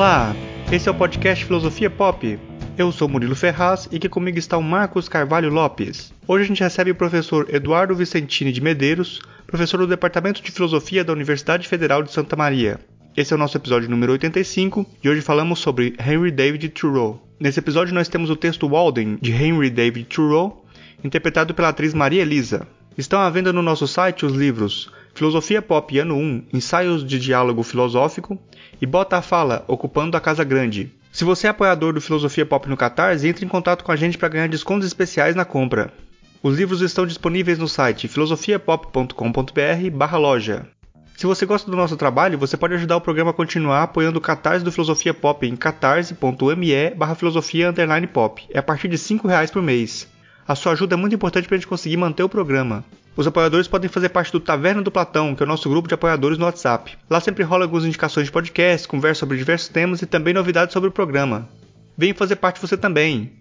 Olá, esse é o podcast Filosofia Pop. Eu sou Murilo Ferraz e aqui comigo está o Marcos Carvalho Lopes. Hoje a gente recebe o professor Eduardo Vicentini de Medeiros, professor do Departamento de Filosofia da Universidade Federal de Santa Maria. Esse é o nosso episódio número 85 e hoje falamos sobre Henry David Thoreau. Nesse episódio nós temos o texto Walden de Henry David Thoreau, interpretado pela atriz Maria Elisa. Estão à venda no nosso site os livros Filosofia Pop Ano 1, Ensaios de Diálogo Filosófico e Bota a Fala, Ocupando a Casa Grande. Se você é apoiador do Filosofia Pop no Catarse, entre em contato com a gente para ganhar descontos especiais na compra. Os livros estão disponíveis no site filosofiapop.com.br loja. Se você gosta do nosso trabalho, você pode ajudar o programa a continuar apoiando o Catarse do Filosofia Pop em catarse.me barra filosofia pop. É a partir de R$ reais por mês. A sua ajuda é muito importante para a gente conseguir manter o programa. Os apoiadores podem fazer parte do Taverna do Platão, que é o nosso grupo de apoiadores no WhatsApp. Lá sempre rola algumas indicações de podcast, conversa sobre diversos temas e também novidades sobre o programa. Venha fazer parte você também.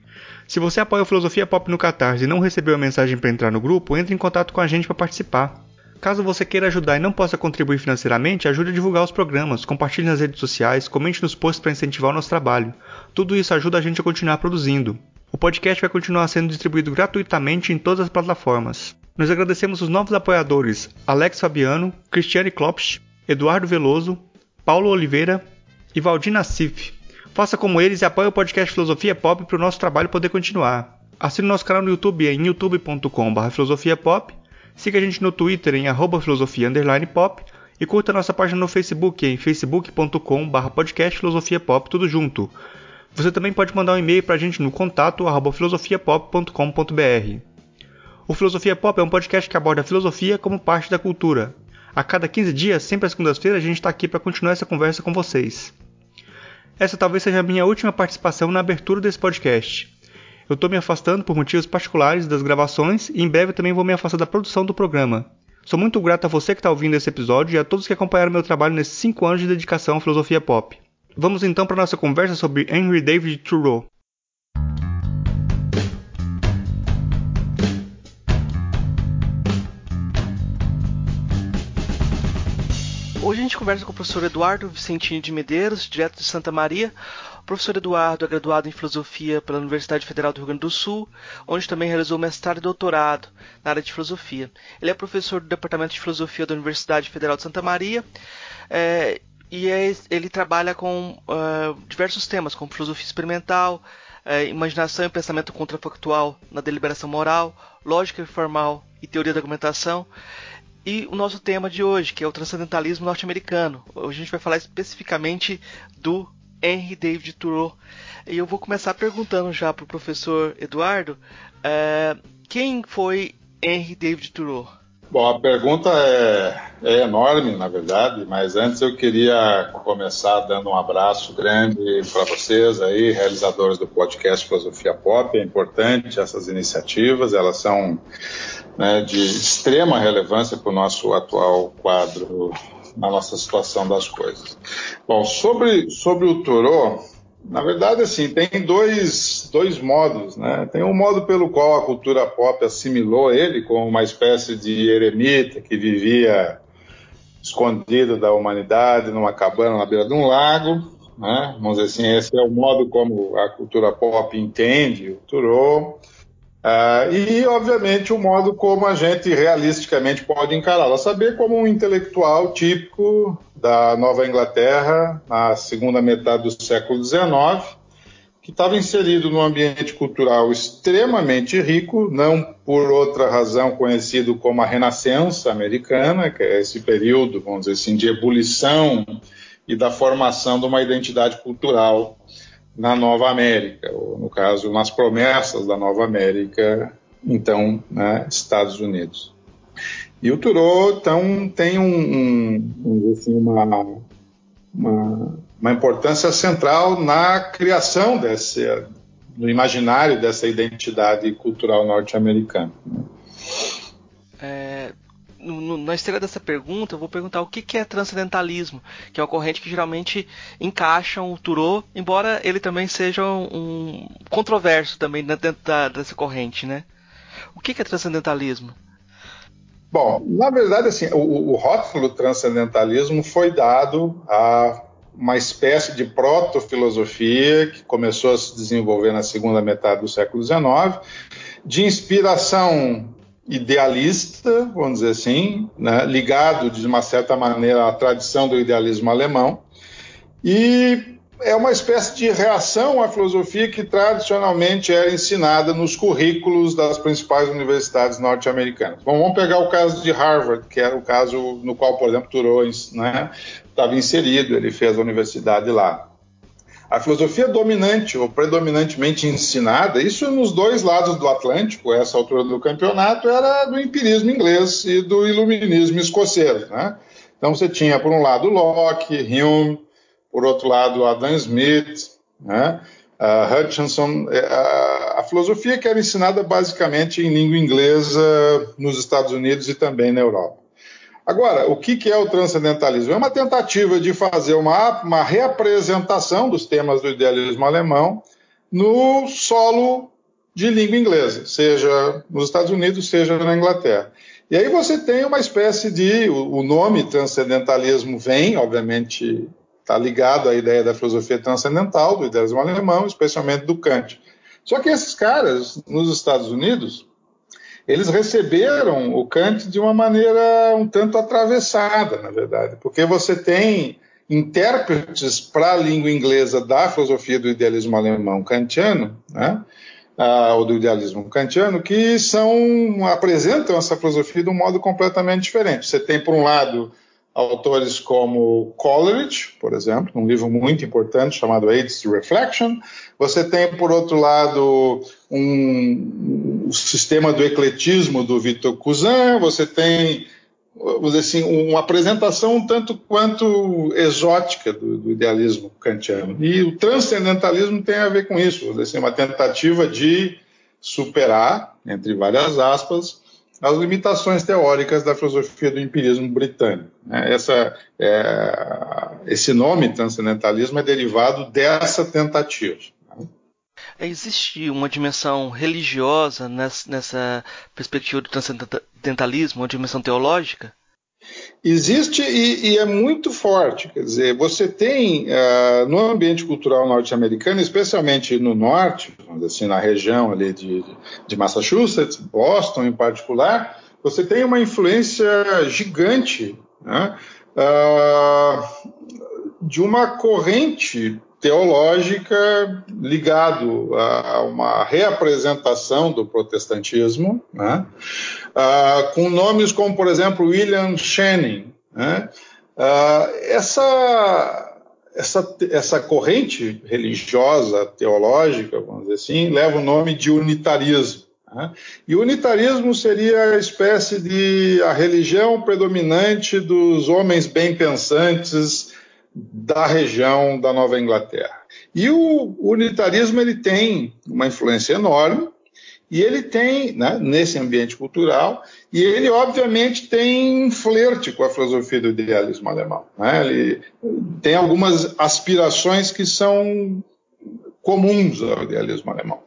Se você apoia o Filosofia Pop no Catarse e não recebeu a mensagem para entrar no grupo, entre em contato com a gente para participar. Caso você queira ajudar e não possa contribuir financeiramente, ajude a divulgar os programas, compartilhe nas redes sociais, comente nos posts para incentivar o nosso trabalho. Tudo isso ajuda a gente a continuar produzindo. O podcast vai continuar sendo distribuído gratuitamente em todas as plataformas. Nós agradecemos os novos apoiadores Alex Fabiano, Cristiane Klopsch, Eduardo Veloso, Paulo Oliveira e Valdir Nassif. Faça como eles e apoie o podcast Filosofia Pop para o nosso trabalho poder continuar. Assine nosso canal no YouTube em youtube.com.br filosofiapop Siga a gente no Twitter em @filosofia_pop e curta nossa página no Facebook em facebook.com/podcastfilosofiapop tudo junto. Você também pode mandar um e-mail para a gente no contato filosofiapop.com.br. O Filosofia Pop é um podcast que aborda a filosofia como parte da cultura. A cada 15 dias, sempre às segundas-feiras, a gente está aqui para continuar essa conversa com vocês. Essa talvez seja a minha última participação na abertura desse podcast. Eu estou me afastando por motivos particulares das gravações e em breve também vou me afastar da produção do programa. Sou muito grato a você que está ouvindo esse episódio e a todos que acompanharam meu trabalho nesses 5 anos de dedicação à filosofia pop. Vamos então para nossa conversa sobre Henry David Thoreau. Hoje a gente conversa com o professor Eduardo Vicentini de Medeiros, direto de Santa Maria, o professor Eduardo é graduado em Filosofia pela Universidade Federal do Rio Grande do Sul, onde também realizou mestrado e doutorado na área de Filosofia. Ele é professor do Departamento de Filosofia da Universidade Federal de Santa Maria é, e é, ele trabalha com uh, diversos temas, como filosofia experimental, uh, imaginação e pensamento contrafactual na deliberação moral, lógica informal e teoria da argumentação. E o nosso tema de hoje, que é o transcendentalismo norte-americano. Hoje a gente vai falar especificamente do Henry David Thoreau. E eu vou começar perguntando já para o professor Eduardo é, quem foi Henry David Thoreau? Bom, a pergunta é, é, enorme, na verdade, mas antes eu queria começar dando um abraço grande para vocês aí, realizadores do podcast Filosofia Pop. É importante essas iniciativas, elas são né, de extrema relevância para o nosso atual quadro na nossa situação das coisas. Bom, sobre, sobre o Thoreau, na verdade, assim, tem dois, dois modos, né? Tem um modo pelo qual a cultura pop assimilou ele como uma espécie de eremita que vivia escondido da humanidade numa cabana na beira de um lago, né? Vamos dizer assim, esse é o modo como a cultura pop entende o Thoreau. Uh, e, obviamente, o modo como a gente realisticamente pode encará-lo, a saber como um intelectual típico da Nova Inglaterra na segunda metade do século XIX, que estava inserido num ambiente cultural extremamente rico, não por outra razão conhecido como a Renascença Americana, que é esse período, vamos dizer assim, de ebulição e da formação de uma identidade cultural na Nova América, ou no caso, nas promessas da Nova América, então, né, Estados Unidos. E o Thoreau, então, tem um, um, assim, uma, uma, uma, importância central na criação desse, no imaginário dessa identidade cultural norte-americana. É, no, na esteira dessa pergunta, eu vou perguntar o que, que é transcendentalismo, que é uma corrente que geralmente encaixa o Thoreau, embora ele também seja um controverso também dentro da, dessa corrente, né? O que, que é transcendentalismo? Bom, na verdade, assim, o, o rótulo transcendentalismo foi dado a uma espécie de proto-filosofia que começou a se desenvolver na segunda metade do século XIX, de inspiração idealista, vamos dizer assim, né, ligado de uma certa maneira à tradição do idealismo alemão, e é uma espécie de reação à filosofia que tradicionalmente era ensinada nos currículos das principais universidades norte-americanas. Vamos pegar o caso de Harvard, que era o caso no qual, por exemplo, Thoreau né, estava inserido, ele fez a universidade lá. A filosofia dominante ou predominantemente ensinada, isso nos dois lados do Atlântico, essa altura do campeonato, era do empirismo inglês e do iluminismo escocês. Né? Então você tinha, por um lado, Locke, Hume, por outro lado, Adam Smith, né? Uh, Hutchinson, é, a, filosofia que era ensinada basicamente em língua inglesa nos Estados Unidos e também na Europa. Agora, o que, é o transcendentalismo? É uma tentativa de fazer uma, uma reapresentação dos temas do idealismo alemão no solo de língua inglesa, seja nos Estados Unidos, seja na Inglaterra. E aí você tem uma espécie de. O nome transcendentalismo vem, obviamente, está ligado à ideia da filosofia transcendental, do idealismo alemão, especialmente do Kant. Só que esses caras, nos Estados Unidos, eles receberam o Kant de uma maneira um tanto atravessada, na verdade, porque você tem intérpretes para a língua inglesa da filosofia do idealismo alemão kantiano, né? Ah, ou do idealismo kantiano, que são apresentam essa filosofia de um modo completamente diferente. Você tem, por um lado, autores como Coleridge, por exemplo, um livro muito importante chamado Aids to Reflection. Você tem, por outro lado, um, o sistema do ecletismo do Victor Cousin. Você tem, vamos dizer assim, uma apresentação um tanto quanto exótica do, do idealismo kantiano. E o transcendentalismo tem a ver com isso, vamos dizer assim, uma tentativa de superar, entre várias aspas, as limitações teóricas da filosofia do empirismo britânico. Né? Essa, é, esse nome transcendentalismo é derivado dessa tentativa. Né? Existe uma dimensão religiosa nessa, nessa perspectiva do transcendentalismo, uma dimensão teológica? Existe e, e, é muito forte. Quer dizer, você tem uh, no ambiente cultural norte-americano, especialmente no norte, assim, na região ali de, de Massachusetts, Boston em particular, você tem uma influência gigante né, uh, de uma corrente teológica ligado a uma reapresentação do protestantismo, né? Uh, com nomes como, por exemplo, William Channing. Né? Uh, essa, essa, essa corrente religiosa, teológica, vamos dizer assim, leva o nome de unitarismo. Né? E o unitarismo seria a espécie de a religião predominante dos homens bem pensantes da região da Nova Inglaterra. E o unitarismo ele tem uma influência enorme e ele tem, né, nesse ambiente cultural, e ele obviamente tem um flerte com a filosofia do idealismo alemão. Né? Ele tem algumas aspirações que são comuns ao idealismo alemão.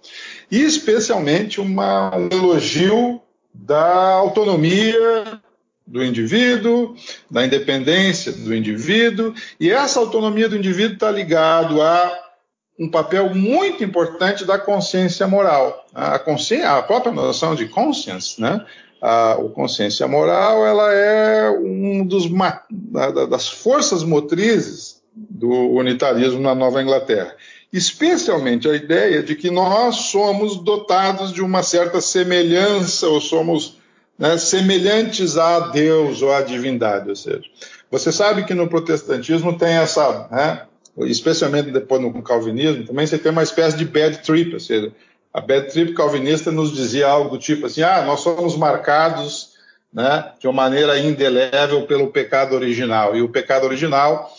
E especialmente uma, um elogio da autonomia do indivíduo, da independência do indivíduo, e essa autonomia do indivíduo está ligado a um papel muito importante da consciência moral. A, consciência, a própria noção de conscience, né? A, a consciência moral, ela é um dos da, das forças motrizes do unitarismo na Nova Inglaterra. Especialmente a ideia de que nós somos dotados de uma certa semelhança ou somos né, semelhantes a Deus ou à divindade. Ou seja, você sabe que no protestantismo tem essa, né, especialmente depois no calvinismo, também você tem uma espécie de bad trip, ou seja, a bad trip calvinista nos dizia algo do tipo assim, ah, nós somos marcados né, de uma maneira indelével pelo pecado original, e o pecado original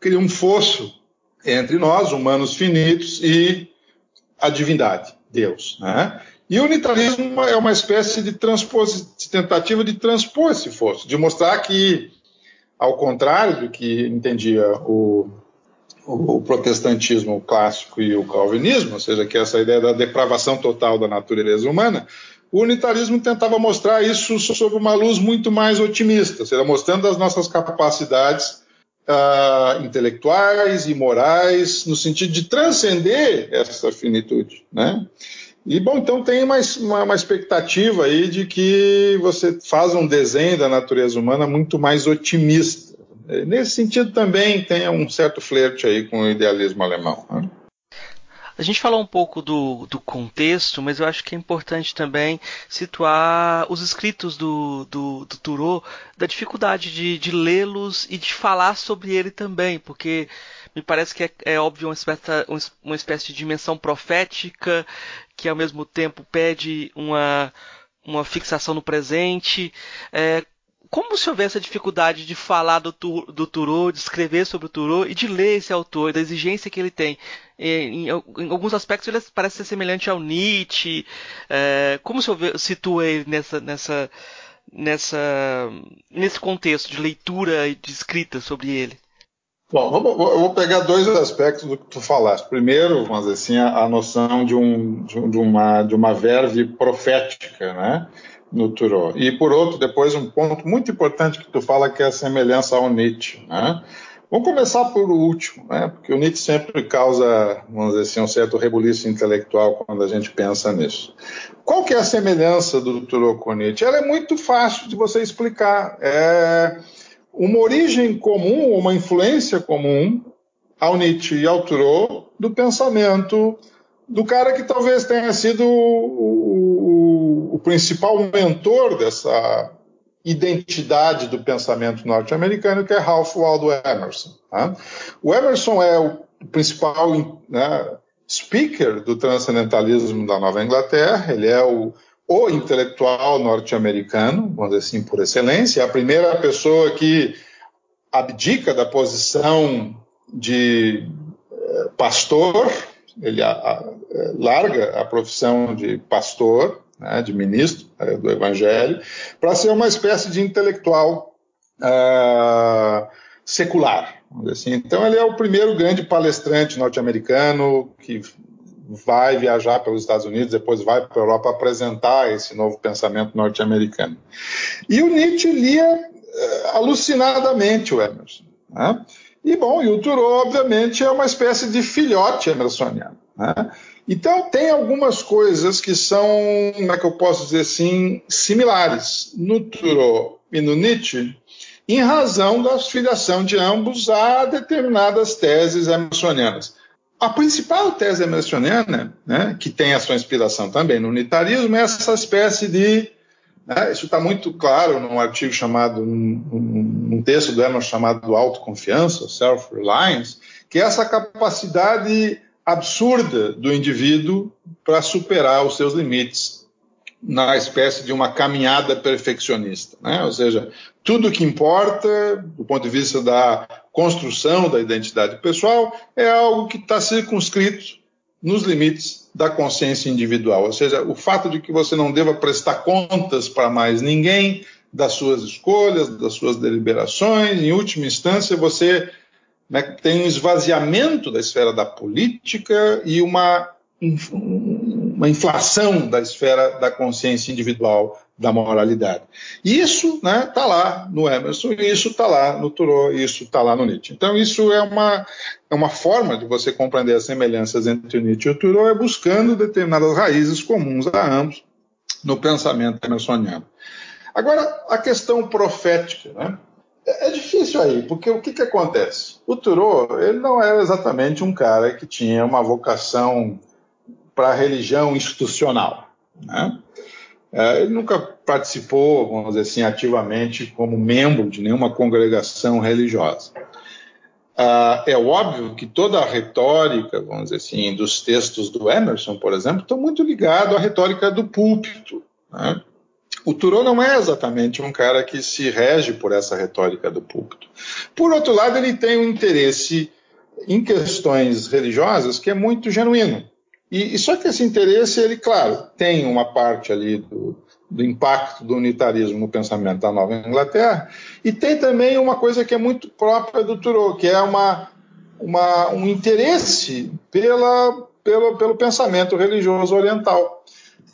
cria um fosso entre nós, humanos finitos, e a divindade, Deus. Né? E o unitarismo é uma espécie de, de tentativa de transpor esse fosso, de mostrar que, ao contrário do que entendia o, o, o, protestantismo clássico e o calvinismo, ou seja, que é essa ideia da depravação total da natureza humana, o unitarismo tentava mostrar isso sob uma luz muito mais otimista, ou seja, mostrando as nossas capacidades uh, intelectuais e morais, no sentido de transcender essa finitude. Né? E, bom, então tem uma, uma, uma, expectativa aí de que você faz um desenho da natureza humana muito mais otimista. Nesse sentido também tem um certo flerte aí com o idealismo alemão. Né? A gente falou um pouco do, do, contexto, mas eu acho que é importante também situar os escritos do, do, do da dificuldade de, de lê-los e de falar sobre ele também, porque me parece que é, é óbvio uma espécie, uma espécie de dimensão profética que ao mesmo tempo pede uma, uma fixação no presente. É, como se houvesse a dificuldade de falar do, do Thoreau, de escrever sobre o Thoreau e de ler esse autor, da exigência que ele tem. Em, em, em alguns aspectos ele parece ser semelhante ao Nietzsche. É, como se situa ele nessa, nessa, nessa, nesse contexto de leitura e de escrita sobre ele? Bom, eu vou pegar dois aspectos do que tu falaste. Primeiro, vamos dizer assim, a, a noção de, um, de, uma, de uma verve profética, né? No Thoreau. E por outro, depois um ponto muito importante que tu fala que é a semelhança ao Nietzsche. Né? Vamos começar por último, né? porque o Nietzsche sempre causa, vamos dizer assim, um certo rebuliço intelectual quando a gente pensa nisso. Qual que é a semelhança do Thoreau com Nietzsche? Ela é muito fácil de você explicar. É uma origem comum, uma influência comum ao Nietzsche e ao Thoreau do pensamento do cara que talvez tenha sido o, o principal mentor dessa identidade do pensamento norte-americano, que é Ralph Waldo Emerson. Tá? O Emerson é o principal né, speaker do transcendentalismo da Nova Inglaterra, ele é o, o intelectual norte-americano, vamos dizer assim, por excelência, é a primeira pessoa que abdica da posição de eh, pastor ele a, a, é, larga a profissão de pastor, né, de ministro é, do Evangelho, para ser uma espécie de intelectual uh, secular. Assim. Então, ele é o primeiro grande palestrante norte-americano que vai viajar pelos Estados Unidos, depois vai para a Europa apresentar esse novo pensamento norte-americano. E o Nietzsche lia uh, alucinadamente o Emerson. Né? E, bom, e o Thoreau, obviamente, é uma espécie de filhote emersoniano. Né? Então, tem algumas coisas que são, como é que eu posso dizer assim, similares no Thoreau e no Nietzsche, em razão da filiação de ambos a determinadas teses emersonianas. A principal tese emersoniana, né, que tem a sua inspiração também no unitarismo, é essa espécie de né? Isso está muito claro num artigo chamado, num, texto do Emerson chamado Autoconfiança, Self-Reliance, que é essa capacidade absurda do indivíduo para superar os seus limites na espécie de uma caminhada perfeccionista. Né? Ou seja, tudo que importa, do ponto de vista da construção da identidade pessoal, é algo que está circunscrito nos limites da consciência individual. Ou seja, o fato de que você não deva prestar contas para mais ninguém das suas escolhas, das suas deliberações, em última instância, você né, tem um esvaziamento da esfera da política e uma, uma inflação da esfera da consciência individual da moralidade. Isso né, tá lá no Emerson, isso está lá no Thoreau, isso está lá no Nietzsche. Então, isso é uma, é uma forma de você compreender as semelhanças entre o Nietzsche e o Thoreau, é buscando determinadas raízes comuns a ambos no pensamento emersoniano. Agora, a questão profética, né? É, é difícil aí, porque o que, que acontece? O Thoreau, ele não era exatamente um cara que tinha uma vocação para a religião institucional, né? É, ele nunca participou, vamos dizer assim, ativamente como membro de nenhuma congregação religiosa. Ah, é óbvio que toda a retórica, vamos dizer assim, dos textos do Emerson, por exemplo, estão muito ligados à retórica do púlpito. Né? O Thoreau não é exatamente um cara que se rege por essa retórica do púlpito. Por outro lado, ele tem um interesse em questões religiosas que é muito genuíno. E, e, só que esse interesse, ele, claro, tem uma parte ali do, do, impacto do unitarismo no pensamento da Nova Inglaterra, e tem também uma coisa que é muito própria do Thoreau, que é uma, uma, um interesse pela, pelo, pelo pensamento religioso oriental.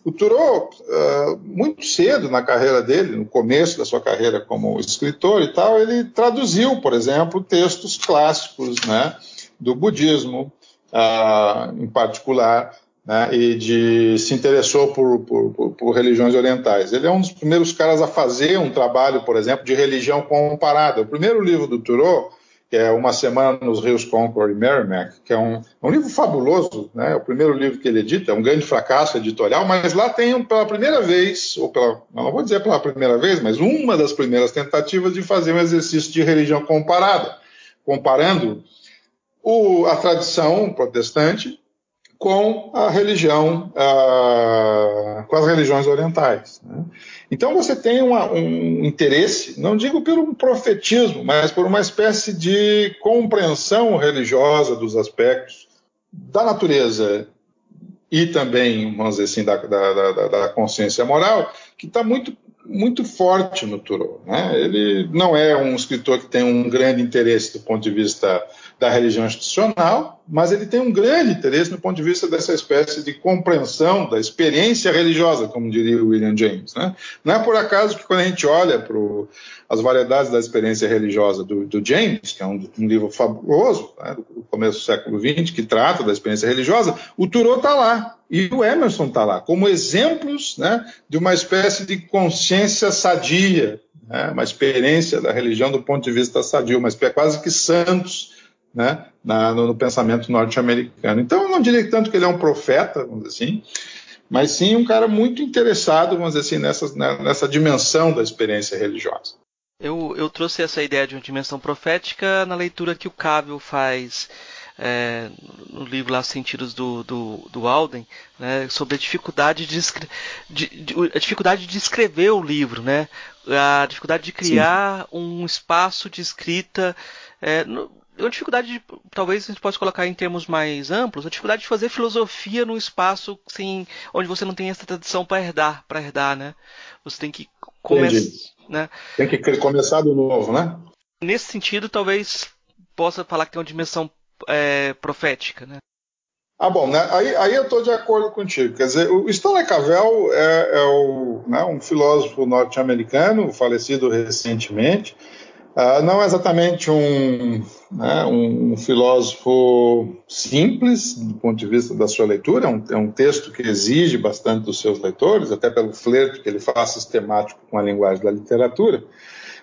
O Thoreau, uh, muito cedo na carreira dele, no começo da sua carreira como escritor e tal, ele traduziu, por exemplo, textos clássicos né, do budismo, uh, em particular, né, e de, se interessou por, por, por, religiões orientais. Ele é um dos primeiros caras a fazer um trabalho, por exemplo, de religião comparada. O primeiro livro do Thoreau, que é Uma Semana nos Rios Concord e Merrimack, que é um, um, livro fabuloso, né, é o primeiro livro que ele edita, é um grande fracasso editorial, mas lá tem pela primeira vez, ou pela, não vou dizer pela primeira vez, mas uma das primeiras tentativas de fazer um exercício de religião comparada, comparando o, a tradição protestante com a religião, com as religiões orientais. Né? Então você tem uma, um interesse, não digo pelo profetismo, mas por uma espécie de compreensão religiosa dos aspectos da natureza e também, vamos dizer assim, da, da, da, da consciência moral, que está muito muito forte no Thoreau. Né? Ele não é um escritor que tem um grande interesse do ponto de vista da religião institucional, mas ele tem um grande interesse no ponto de vista dessa espécie de compreensão da experiência religiosa, como diria o William James. Né? Não é por acaso que quando a gente olha para as variedades da experiência religiosa do, do James, que é um, um livro fabuloso, né, do começo do século XX, que trata da experiência religiosa, o Thoreau está lá e o Emerson está lá, como exemplos né, de uma espécie de consciência sadia, né, uma experiência da religião do ponto de vista sadio, uma espécie quase que santos né, na, no, no, pensamento norte-americano. Então, eu não diria tanto que ele é um profeta, vamos dizer assim, mas sim um cara muito interessado, vamos dizer assim, nessa, né, nessa dimensão da experiência religiosa. Eu, eu, trouxe essa ideia de uma dimensão profética na leitura que o Cávio faz é, no livro lá Sentidos do, do, do Alden, né, sobre a dificuldade de, de, de, a dificuldade de escrever o livro, né, a dificuldade de criar Sim. um espaço de escrita. É, no, uma dificuldade de, talvez a gente possa colocar em termos mais amplos, a dificuldade de fazer filosofia num espaço assim, onde você não tem essa tradição para herdar, para herdar, né? Você tem que começar, né? Tem que começar do novo, né? Nesse sentido, talvez possa falar que tem uma dimensão é, profética, né? Ah, bom, né? aí, aí eu estou de acordo contigo. Quer dizer, o Stanley Cavell é, é o, né, um filósofo norte-americano, falecido recentemente, Uh, não é exatamente um, né, um, filósofo simples do ponto de vista da sua leitura, é um, é um, texto que exige bastante dos seus leitores, até pelo flerte que ele faz sistemático com a linguagem da literatura.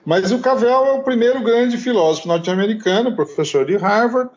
Mas o Cavell é o primeiro grande filósofo norte-americano, professor de Harvard,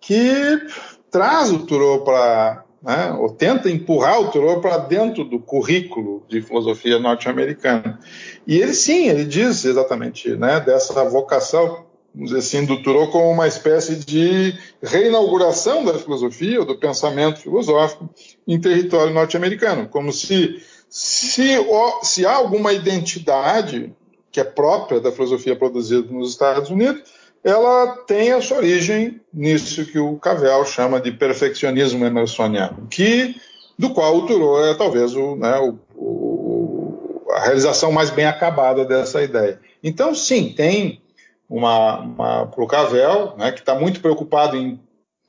que traz o Thoreau para né, ou tenta empurrar o Thoreau para dentro do currículo de filosofia norte-americana. E ele sim, ele diz exatamente né, dessa vocação, vamos dizer assim, do Thoreau como uma espécie de reinauguração da filosofia ou do pensamento filosófico em território norte-americano, como se, se, se há alguma identidade que é própria da filosofia produzida nos Estados Unidos, ela tem a sua origem nisso que o Cavell chama de perfeccionismo emersoniano, que, do qual o Thoreau é talvez o, né, o, o, a realização mais bem acabada dessa ideia. Então, sim, tem uma, uma para o Cavell, né, que está muito preocupado em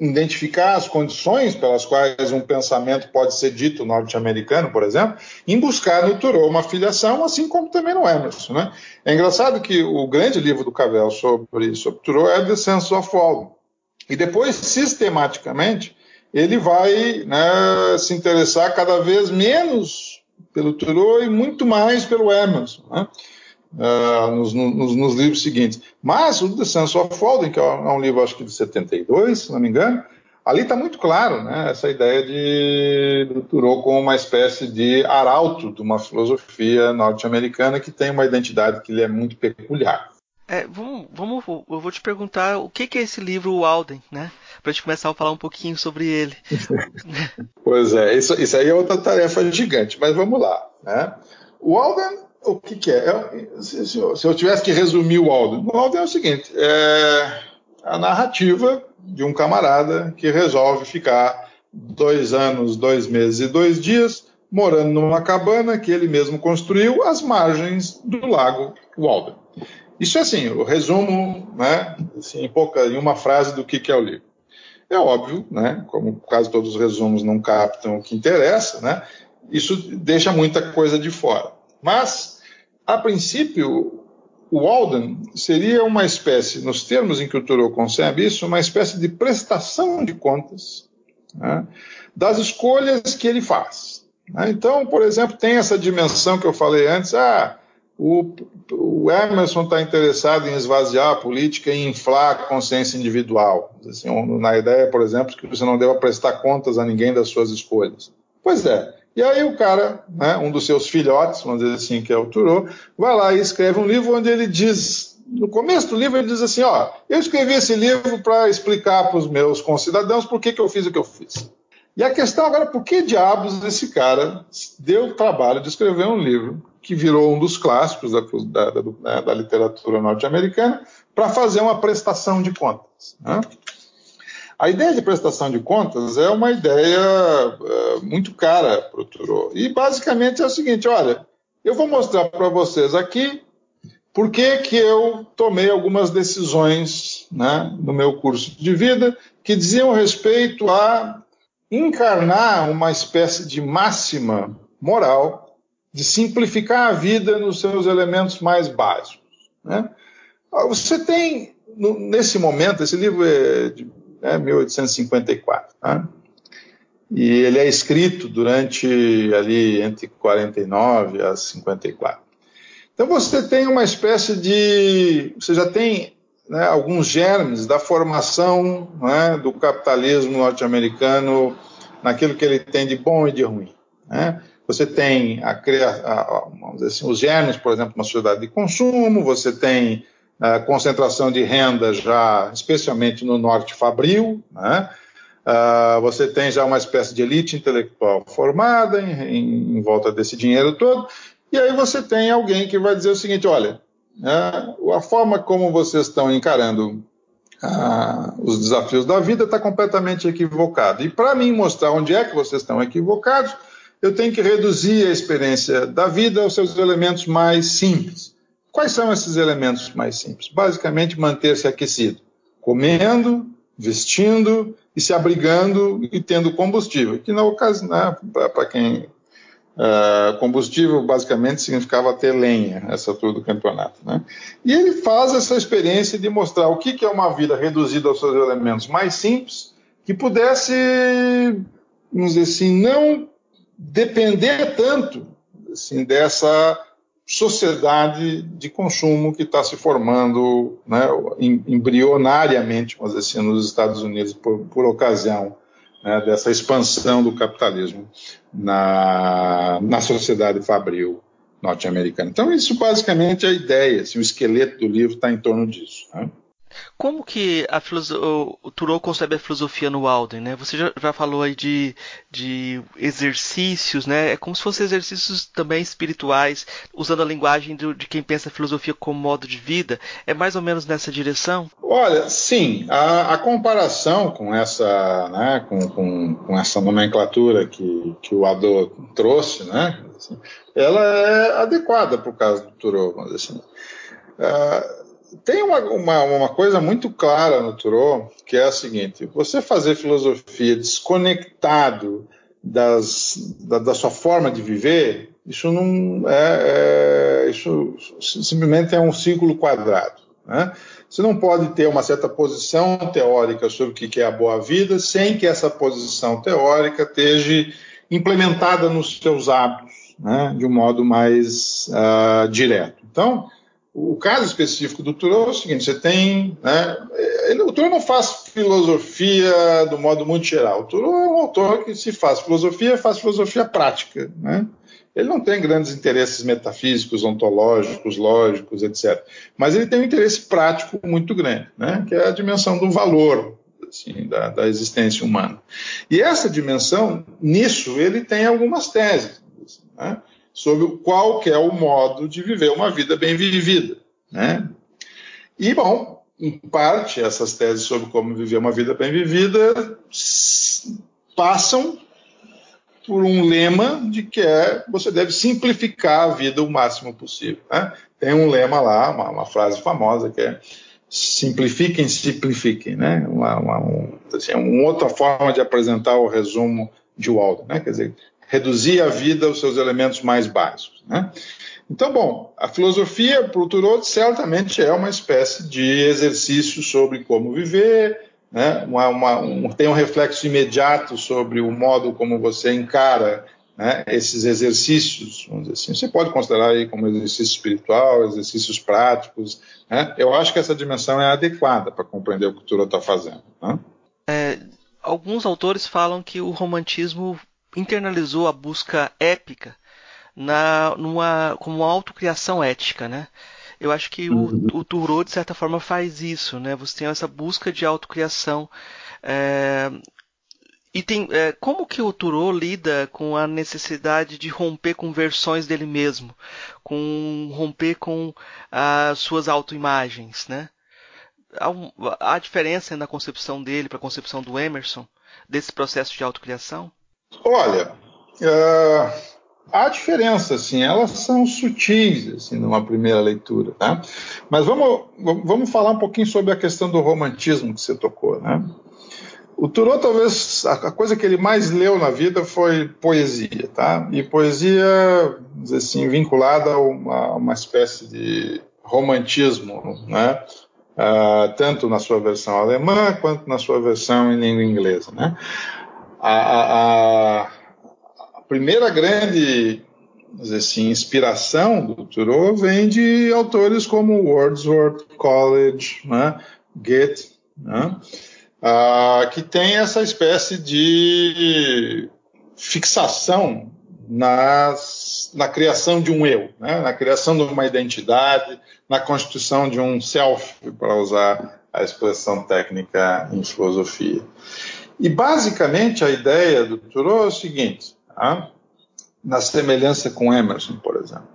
identificar as condições pelas quais um pensamento pode ser dito norte-americano, por exemplo, em buscar no Thoreau uma filiação, assim como também no Emerson. Né? É engraçado que o grande livro do Cavell sobre, sobre Thoreau é The Sense of All. E depois, sistematicamente, ele vai né, se interessar cada vez menos pelo Thoreau e muito mais pelo Emerson. Né? Uh, nos, nos, nos, livros seguintes. Mas o The Sense of Walden, que é um livro, acho que de 72, se não me engano, ali está muito claro né, essa ideia de do Thoreau como uma espécie de arauto de uma filosofia norte-americana que tem uma identidade que lhe é muito peculiar. É, vamos, vamos, eu vou te perguntar o que, que é esse livro Walden, né? Para a gente começar a falar um pouquinho sobre ele. pois é, isso, isso aí é outra tarefa gigante, mas vamos lá. Né? O Walden o que, que é? é se, se, eu tivesse que resumir o Alden, o Alden é o seguinte: é a narrativa de um camarada que resolve ficar dois anos, dois meses e dois dias morando numa cabana que ele mesmo construiu às margens do lago Walden. Isso é assim, o resumo, né, assim, em, pouca, em uma frase do que, que é o livro. É óbvio, né, como quase todos os resumos não captam o que interessa, né, isso deixa muita coisa de fora. Mas, a princípio, o Walden seria uma espécie, nos termos em que o Thoreau concebe isso, uma espécie de prestação de contas né, das escolhas que ele faz. Né? Então, por exemplo, tem essa dimensão que eu falei antes, ah, o, o Emerson está interessado em esvaziar a política e inflar a consciência individual. Assim, na ideia, por exemplo, que você não deva prestar contas a ninguém das suas escolhas. Pois é. E aí o cara, né, um dos seus filhotes, vamos dizer assim, que é o Turô, vai lá e escreve um livro onde ele diz, no começo do livro ele diz assim, ó, eu escrevi esse livro para explicar para os meus concidadãos por que, que eu fiz o que eu fiz. E a questão agora, por que diabos esse cara deu o trabalho de escrever um livro que virou um dos clássicos da, da, da, né, da literatura norte-americana para fazer uma prestação de contas? Né? A ideia de prestação de contas é uma ideia uh, muito cara para o Thoreau. E basicamente é o seguinte: olha, eu vou mostrar para vocês aqui por que, que eu tomei algumas decisões né, no meu curso de vida que diziam respeito a encarnar uma espécie de máxima moral de simplificar a vida nos seus elementos mais básicos. Né? Você tem, nesse momento, esse livro é de né, 1854. Tá? E ele é escrito durante ali entre 49 a 54. Então você tem uma espécie de, você já tem né, alguns germes da formação né, do capitalismo norte-americano naquilo que ele tem de bom e de ruim. Né? Você tem a, a, assim, os germes, por exemplo, uma sociedade de consumo, você tem a concentração de renda já, especialmente no norte fabril, né? Uh, você tem já uma espécie de elite intelectual formada em, em, em, volta desse dinheiro todo, e aí você tem alguém que vai dizer o seguinte: olha, uh, a forma como vocês estão encarando uh, os desafios da vida está completamente equivocada. E para mim mostrar onde é que vocês estão equivocados, eu tenho que reduzir a experiência da vida aos seus elementos mais simples. Quais são esses elementos mais simples? Basicamente, manter-se aquecido, comendo, vestindo e se abrigando e tendo combustível. Que na ocasião, né, para quem uh, combustível basicamente significava ter lenha, essa altura do campeonato. Né? E ele faz essa experiência de mostrar o que, que é uma vida reduzida aos seus elementos mais simples, que pudesse, vamos dizer assim, não depender tanto assim, dessa sociedade de consumo que está se formando né, embrionariamente, vamos dizer assim, nos Estados Unidos por, por ocasião né, dessa expansão do capitalismo na, na sociedade fabril norte-americana. Então, isso basicamente é a ideia, assim, o esqueleto do livro está em torno disso. Né? Como que a o Thoreau concebe a filosofia no Walden, né? Você já, já, falou aí de, de exercícios, né? É como se fossem exercícios também espirituais, usando a linguagem de quem pensa a filosofia como modo de vida. É mais ou menos nessa direção? Olha, sim. A, a comparação com essa, né, com, com, com, essa nomenclatura que, que o Ador trouxe, né? Ela é adequada para o caso do Thoreau, assim. Uh, tem uma, uma, uma, coisa muito clara no Thoreau, que é a seguinte: você fazer filosofia desconectado das, da, da sua forma de viver, isso não é, é, isso simplesmente é um círculo quadrado. Né? Você não pode ter uma certa posição teórica sobre o que é a boa vida sem que essa posição teórica esteja implementada nos seus hábitos né? de um modo mais uh, direto. Então, o caso específico do Thoreau é o seguinte: você tem. Né, ele, o Thoreau não faz filosofia do modo muito geral. O Thoreau é um autor que, se faz filosofia, faz filosofia prática. Né? Ele não tem grandes interesses metafísicos, ontológicos, lógicos, etc. Mas ele tem um interesse prático muito grande, né? que é a dimensão do valor assim, da, da existência humana. E essa dimensão, nisso, ele tem algumas teses. Assim, né? Sobre qual é o modo de viver uma vida bem vivida. Né? E, bom, em parte, essas teses sobre como viver uma vida bem vivida passam por um lema de que é você deve simplificar a vida o máximo possível. Né? Tem um lema lá, uma, uma, frase famosa que é simplifiquem, simplifiquem, né? Uma, uma, um, assim, uma outra forma de apresentar o resumo de Walden, né? Quer dizer, reduzir a vida aos seus elementos mais básicos. Né? Então, bom, a filosofia para o Thoreau certamente é uma espécie de exercício sobre como viver, né? uma, uma, um, tem um reflexo imediato sobre o modo como você encara né, esses exercícios, vamos dizer assim. Você pode considerar aí como exercício espiritual, exercícios práticos. Né? Eu acho que essa dimensão é adequada para compreender o que o Thoreau está fazendo. Né? É, alguns autores falam que o romantismo internalizou a busca épica na, numa, como uma autocriação ética, né? Eu acho que o, uhum. o Thoreau, de certa forma, faz isso, né? Você tem essa busca de autocriação. É, e tem, é, como que o Thoreau lida com a necessidade de romper com versões dele mesmo, com romper com as suas autoimagens, né? Há, há diferença na concepção dele para a concepção do Emerson desse processo de autocriação? Olha, uh, há diferença, assim, elas são sutis, assim, numa primeira leitura, tá? Mas vamos, vamos falar um pouquinho sobre a questão do romantismo que você tocou, né? O Thoreau, talvez, a coisa que ele mais leu na vida foi poesia, tá? E poesia, assim, vinculada a uma, uma espécie de romantismo, né? Uh, tanto na sua versão alemã quanto na sua versão em língua inglesa, né? A, a, a primeira grande assim, inspiração do Thoreau vem de autores como Wordsworth, Coleridge, né? Goethe, né? que tem essa espécie de fixação nas, na criação de um eu, né? na criação de uma identidade, na constituição de um self, para usar a expressão técnica em filosofia. E basicamente a ideia do Thoreau é o seguinte, tá? na semelhança com Emerson, por exemplo.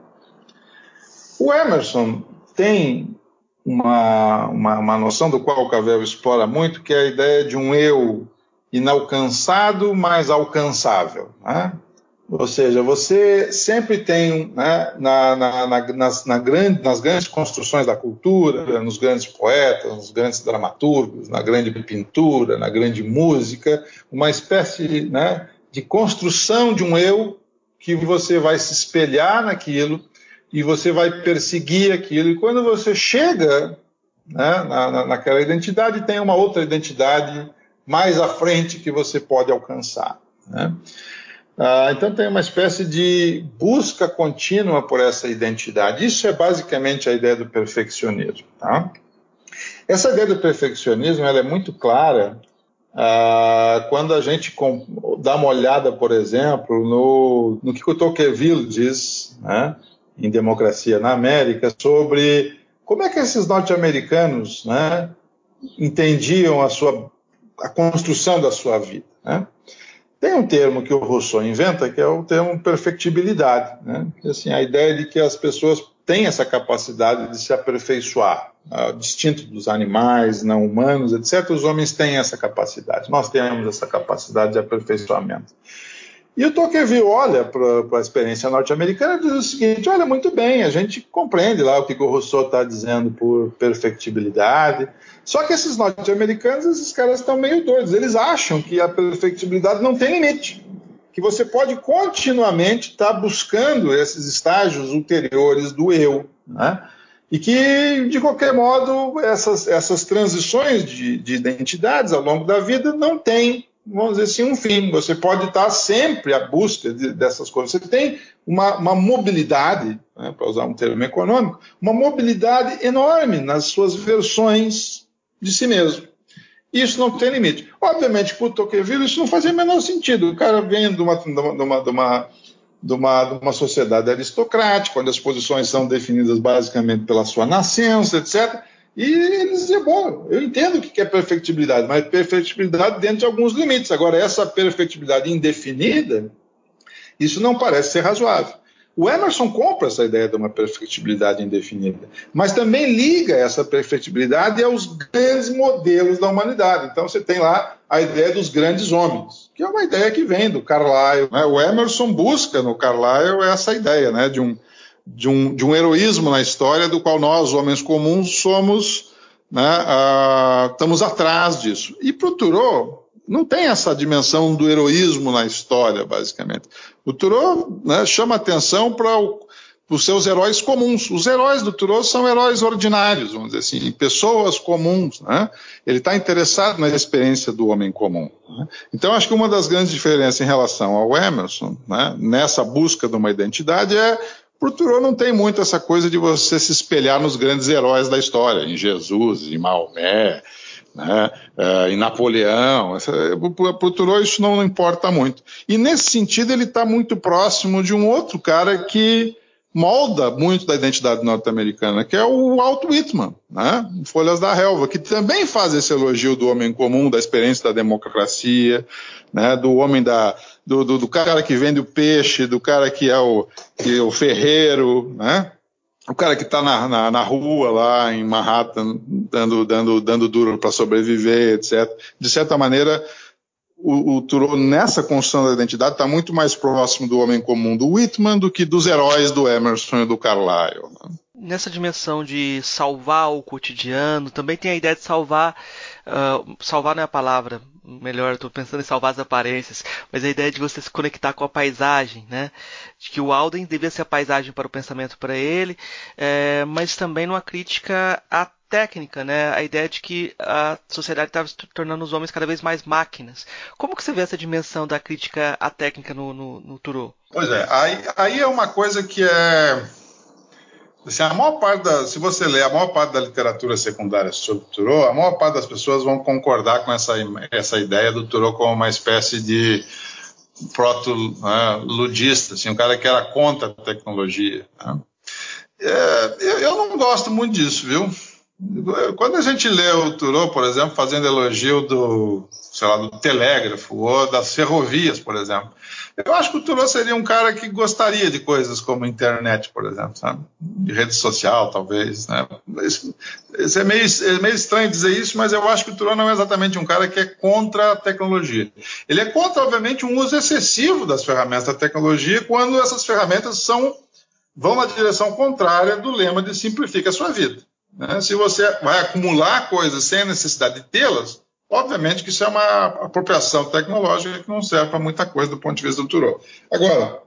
O Emerson tem uma, uma, uma noção do qual o Cavell explora muito, que é a ideia de um eu inalcançado, mas alcançável. Né? Ou seja, você sempre tem né, na, na, na, nas, grande, nas, grandes construções da cultura, nos grandes poetas, nos grandes dramaturgos, na grande pintura, na grande música, uma espécie né, de construção de um eu que você vai se espelhar naquilo e você vai perseguir aquilo. E quando você chega né, na, naquela identidade, tem uma outra identidade mais à frente que você pode alcançar. Né? Ah, então tem uma espécie de busca contínua por essa identidade. Isso é basicamente a ideia do perfeccionismo. Tá? Essa ideia do perfeccionismo é muito clara ah, quando a gente dá uma olhada, por exemplo, no, no que o Tocqueville diz, né, em Democracia na América sobre como é que esses norte-americanos né, entendiam a, sua, a construção da sua vida. Né? Tem um termo que o Rousseau inventa que é o termo perfectibilidade, né? assim, a ideia de que as pessoas têm essa capacidade de se aperfeiçoar, uh, distinto dos animais não humanos, etc. Os homens têm essa capacidade, nós temos essa capacidade de aperfeiçoamento. E o Tocqueville olha para a experiência norte-americana e diz o seguinte: olha, muito bem, a gente compreende lá o que o Rousseau está dizendo por perfectibilidade. Só que esses norte-americanos, esses caras estão meio doidos. Eles acham que a perfectibilidade não tem limite. Que você pode continuamente estar tá buscando esses estágios ulteriores do eu. Né? E que, de qualquer modo, essas, essas transições de, de identidades ao longo da vida não têm vamos dizer assim, um fim. Você pode estar sempre à busca de, dessas coisas. Você tem uma, uma mobilidade, né, para usar um termo econômico, uma mobilidade enorme nas suas versões de si mesmo. Isso não tem limite. Obviamente, para o Tocqueville, isso não fazia o menor sentido. O cara vem de uma, de uma, de uma, de uma, de uma, de uma sociedade aristocrática, onde as posições são definidas basicamente pela sua nascença, etc. E eles diziam, bom, eu entendo o que é perfectibilidade, mas perfectibilidade dentro de alguns limites. Agora, essa perfectibilidade indefinida, isso não parece ser razoável. O Emerson compra essa ideia de uma perfectibilidade indefinida, mas também liga essa perfectibilidade aos grandes modelos da humanidade. Então você tem lá a ideia dos grandes homens, que é uma ideia que vem do Carlyle. Né? O Emerson busca no Carlyle essa ideia né? de um de um, de um heroísmo na história do qual nós, homens comuns, somos, né, estamos atrás disso. E para o Thoreau, não tem essa dimensão do heroísmo na história, basicamente. O Thoreau né, chama atenção para os seus heróis comuns. Os heróis do Thoreau são heróis ordinários, vamos dizer assim, pessoas comuns. Né? Ele está interessado na experiência do homem comum. Né? Então, acho que uma das grandes diferenças em relação ao Emerson, né, nessa busca de uma identidade, é por Thoreau não tem muito essa coisa de você se espelhar nos grandes heróis da história, em Jesus, em Maomé, né, uh, em Napoleão. Para o isso não importa muito. E nesse sentido ele está muito próximo de um outro cara que molda muito da identidade norte-americana, que é o Walt Whitman, né? Folhas da Relva, que também faz esse elogio do homem comum, da experiência da democracia, né? do homem da, do, do, do cara que vende o peixe, do cara que é o, que é o ferreiro, né? o cara que está na, na, na, rua lá em Manhattan, dando, dando, dando duro para sobreviver, etc. De certa maneira, o, o nessa construção da identidade, está muito mais próximo do homem comum do Whitman do que dos heróis do Emerson e do Carlyle. Né? Nessa dimensão de salvar o cotidiano, também tem a ideia de salvar. Uh, salvar não é a palavra, melhor, estou pensando em salvar as aparências, mas a ideia de você se conectar com a paisagem, né? De que o Alden devia ser a paisagem para o pensamento para ele, é, mas também numa crítica à técnica, né? A ideia de que a sociedade estava se tornando os homens cada vez mais máquinas. Como que você vê essa dimensão da crítica à técnica no, no, no? Pois é, aí, aí é uma coisa que é Assim, a maior parte da, se você ler a maior parte da literatura secundária sobre Thoreau, a maior parte das pessoas vão concordar com essa, essa ideia do Thoreau como uma espécie de proto-ludista, né, assim, um cara que era contra a tecnologia. Né? É, eu, não gosto muito disso, viu? Quando a gente lê o Thoreau, por exemplo, fazendo elogio do, sei lá, do telégrafo ou das ferrovias, por exemplo, eu acho que o Thoreau seria um cara que gostaria de coisas como internet, por exemplo, sabe? De rede social, talvez, né? Isso, isso é, meio, é, meio, estranho dizer isso, mas eu acho que o Thoreau não é exatamente um cara que é contra a tecnologia. Ele é contra, obviamente, um uso excessivo das ferramentas da tecnologia quando essas ferramentas são vão na direção contrária do lema de simplifica a sua vida. Né? Se você vai acumular coisas sem necessidade de tê-las, obviamente que isso é uma apropriação tecnológica que não serve para muita coisa do ponto de vista do Thoreau. Agora,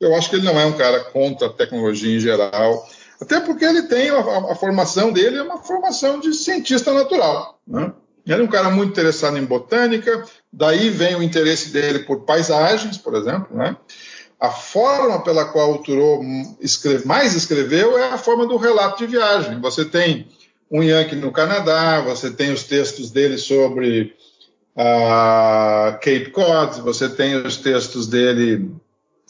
eu acho que ele não é um cara contra a tecnologia em geral, até porque ele tem a, a, a formação dele é uma formação de cientista natural. Né? Ele é um cara muito interessado em botânica, daí vem o interesse dele por paisagens, por exemplo, né? a forma pela qual o Thoreau escreve, mais escreveu é a forma do relato de viagem. Você tem um Yankee no Canadá, você tem os textos dele sobre uh, Cape Cod, você tem os textos dele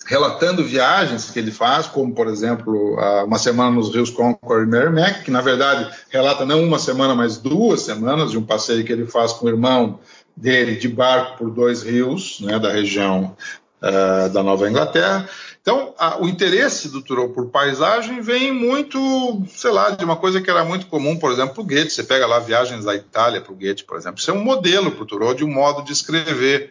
relatando viagens que ele faz, como, por exemplo, uh, uma semana nos rios Concord e Merrimack, que, na verdade, relata não uma semana, mas duas semanas de um passeio que ele faz com o irmão dele de barco por dois rios, né, da região uh, da Nova Inglaterra. Então, a, o interesse do Thoreau por paisagem vem muito, sei lá, de uma coisa que era muito comum, por exemplo, para o Goethe. Você pega lá viagens da Itália para o Goethe, por exemplo. Isso é um modelo para o Thoreau de um modo de escrever.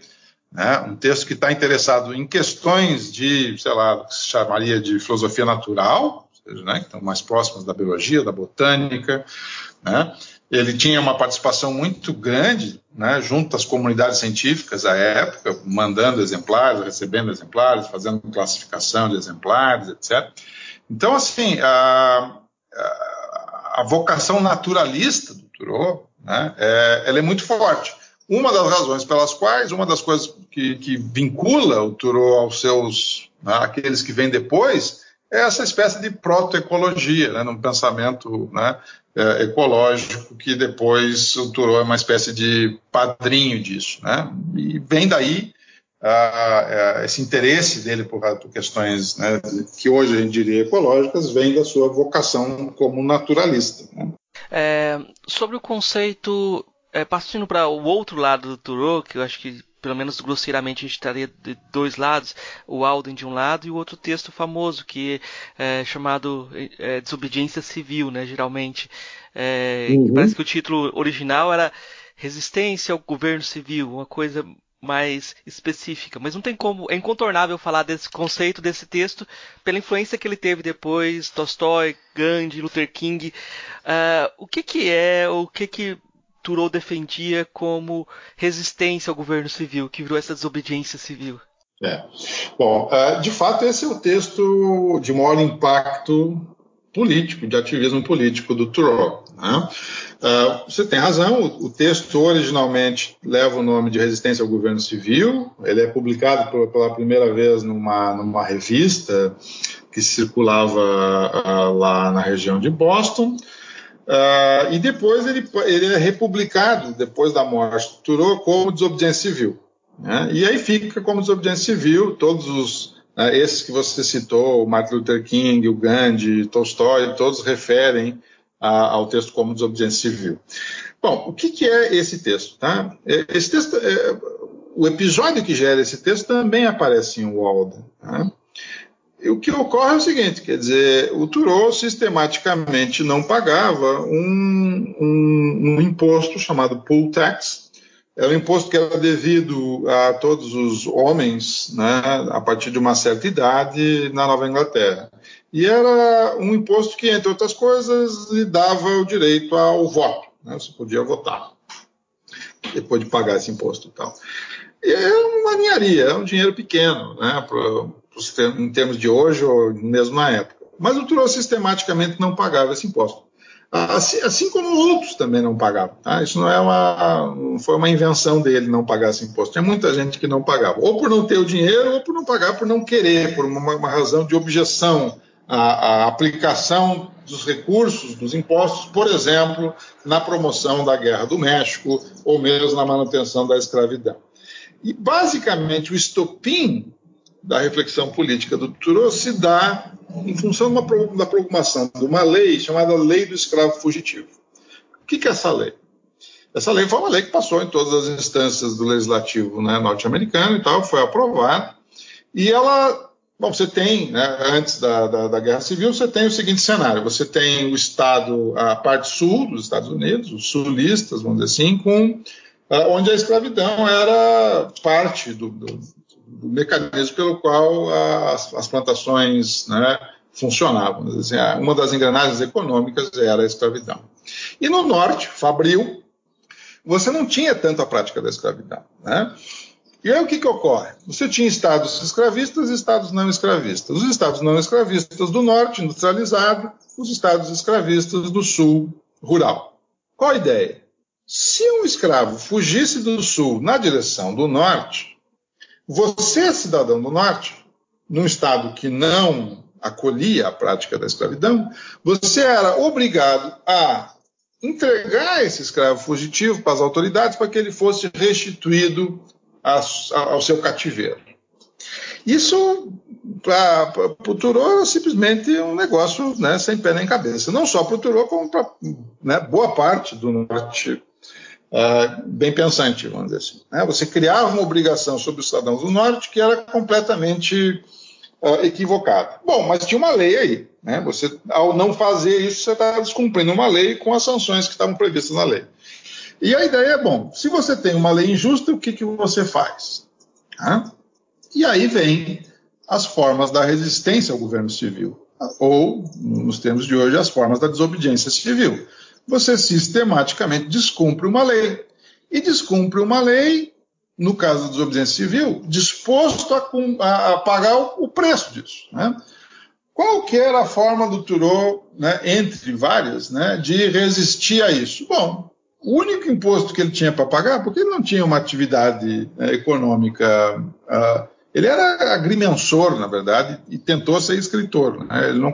Né? Um texto que está interessado em questões de, sei lá, que se chamaria de filosofia natural, seja, né, que estão mais próximas da biologia, da botânica, né? Ele tinha uma participação muito grande né, junto às comunidades científicas à época, mandando exemplares, recebendo exemplares, fazendo classificação de exemplares, etc. Então, assim, a, a, a vocação naturalista do Thoreau né, é, ela é muito forte. Uma das razões pelas quais, uma das coisas que, que vincula o Thoreau aos seus, né, aqueles que vêm depois, é essa espécie de protoecologia, né, num pensamento né, é, ecológico que depois o é uma espécie de padrinho disso, né? E vem daí esse interesse dele por, por questões né, que hoje a gente diria ecológicas, vem da sua vocação como naturalista. Né? É, sobre o conceito, é, partindo para o outro lado do Thoreau, que eu acho que pelo menos grosseiramente a gente estaria de dois lados, o Alden de um lado e o outro texto famoso que é chamado é, Desobediência Civil, né, geralmente. É, uhum. Parece que o título original era Resistência ao Governo Civil, uma coisa mais específica, mas não tem como, é incontornável falar desse conceito, desse texto, pela influência que ele teve depois, Tolstói, Gandhi, Luther King. Uh, o que que é, o que que Turou defendia como resistência ao governo civil, que virou essa desobediência civil? É. Bom, uh, de fato, esse é o texto de maior impacto político, de ativismo político do Thoreau. Né? Uh, você tem razão, o, texto originalmente leva o nome de Resistência ao Governo Civil, ele é publicado pela primeira vez numa, numa revista que circulava uh, lá na região de Boston. Uh, e depois ele, ele, é republicado, depois da morte do como desobediência civil. Né? E aí fica como desobediência civil, todos os né, esses que você citou, o Martin Luther King, o Gandhi, Tolstói, todos referem a, ao texto como desobediência civil. Bom, o que, que é esse texto? Tá? É, esse texto, é, o episódio que gera esse texto também aparece em Walden. Tá? E o que ocorre é o seguinte, quer dizer, o Thoreau sistematicamente não pagava um, um, um imposto chamado poll tax, era um imposto que era devido a todos os homens, né, a partir de uma certa idade, na Nova Inglaterra. E era um imposto que, entre outras coisas, lhe dava o direito ao voto. Né, você podia votar depois de pagar esse imposto e tal. É uma ninharia, é um dinheiro pequeno, né, em termos de hoje ou mesmo na época. Mas o Trudeau sistematicamente não pagava esse imposto. Assim, assim, como outros também não pagavam. Tá? Isso não é uma, foi uma invenção dele não pagar esse imposto. Tinha muita gente que não pagava, ou por não ter o dinheiro, ou por não pagar por não querer, por uma, uma razão de objeção à, à, aplicação dos recursos, dos impostos, por exemplo, na promoção da Guerra do México, ou mesmo na manutenção da escravidão. E basicamente o estopim da reflexão política do Thoreau se dá em função uma, da promulgação de uma lei chamada Lei do Escravo Fugitivo. O que, que é essa lei? Essa lei foi uma lei que passou em todas as instâncias do legislativo né, norte-americano e tal, foi aprovada, e ela, bom, você tem, né, antes da, da, da, Guerra Civil, você tem o seguinte cenário: você tem o Estado, a parte sul dos Estados Unidos, os sulistas, vamos dizer assim, com, uh, onde a escravidão era parte do, do do mecanismo pelo qual as, as plantações né, funcionavam. Assim, uma das engrenagens econômicas era a escravidão. E no norte, Fabril, você não tinha tanto a prática da escravidão. Né? E aí o que, que ocorre? Você tinha estados escravistas e estados não escravistas. Os estados não escravistas do norte, industrializado, os estados escravistas do sul, rural. Qual a ideia? Se um escravo fugisse do sul na direção do norte, você, cidadão do norte, num estado que não acolhia a prática da escravidão, você era obrigado a entregar esse escravo fugitivo para as autoridades para que ele fosse restituído ao seu cativeiro. Isso, para o Turô, era simplesmente um negócio né, sem pé nem cabeça. Não só para o Turô, como para né, boa parte do norte uh, bem pensante, vamos dizer assim. Né? Você criava uma obrigação sobre os cidadãos do Norte que era completamente uh, equivocada. Bom, mas tinha uma lei aí. Né? Você, ao não fazer isso, você está descumprindo uma lei com as sanções que estavam previstas na lei. E a ideia é, bom, se você tem uma lei injusta, o que, que você faz? E aí vem as formas da resistência ao governo civil, ou, nos termos de hoje, as formas da desobediência civil você sistematicamente descumpre uma lei. E descumpre uma lei, no caso da desobediência civil, disposto a, a, pagar o, o, preço disso. Né? Qual que era a forma do Turô, né, entre várias, né, de resistir a isso? Bom, o único imposto que ele tinha para pagar, porque ele não tinha uma atividade né, econômica uh, ele era agrimensor, na verdade, e tentou ser escritor. Né? Ele não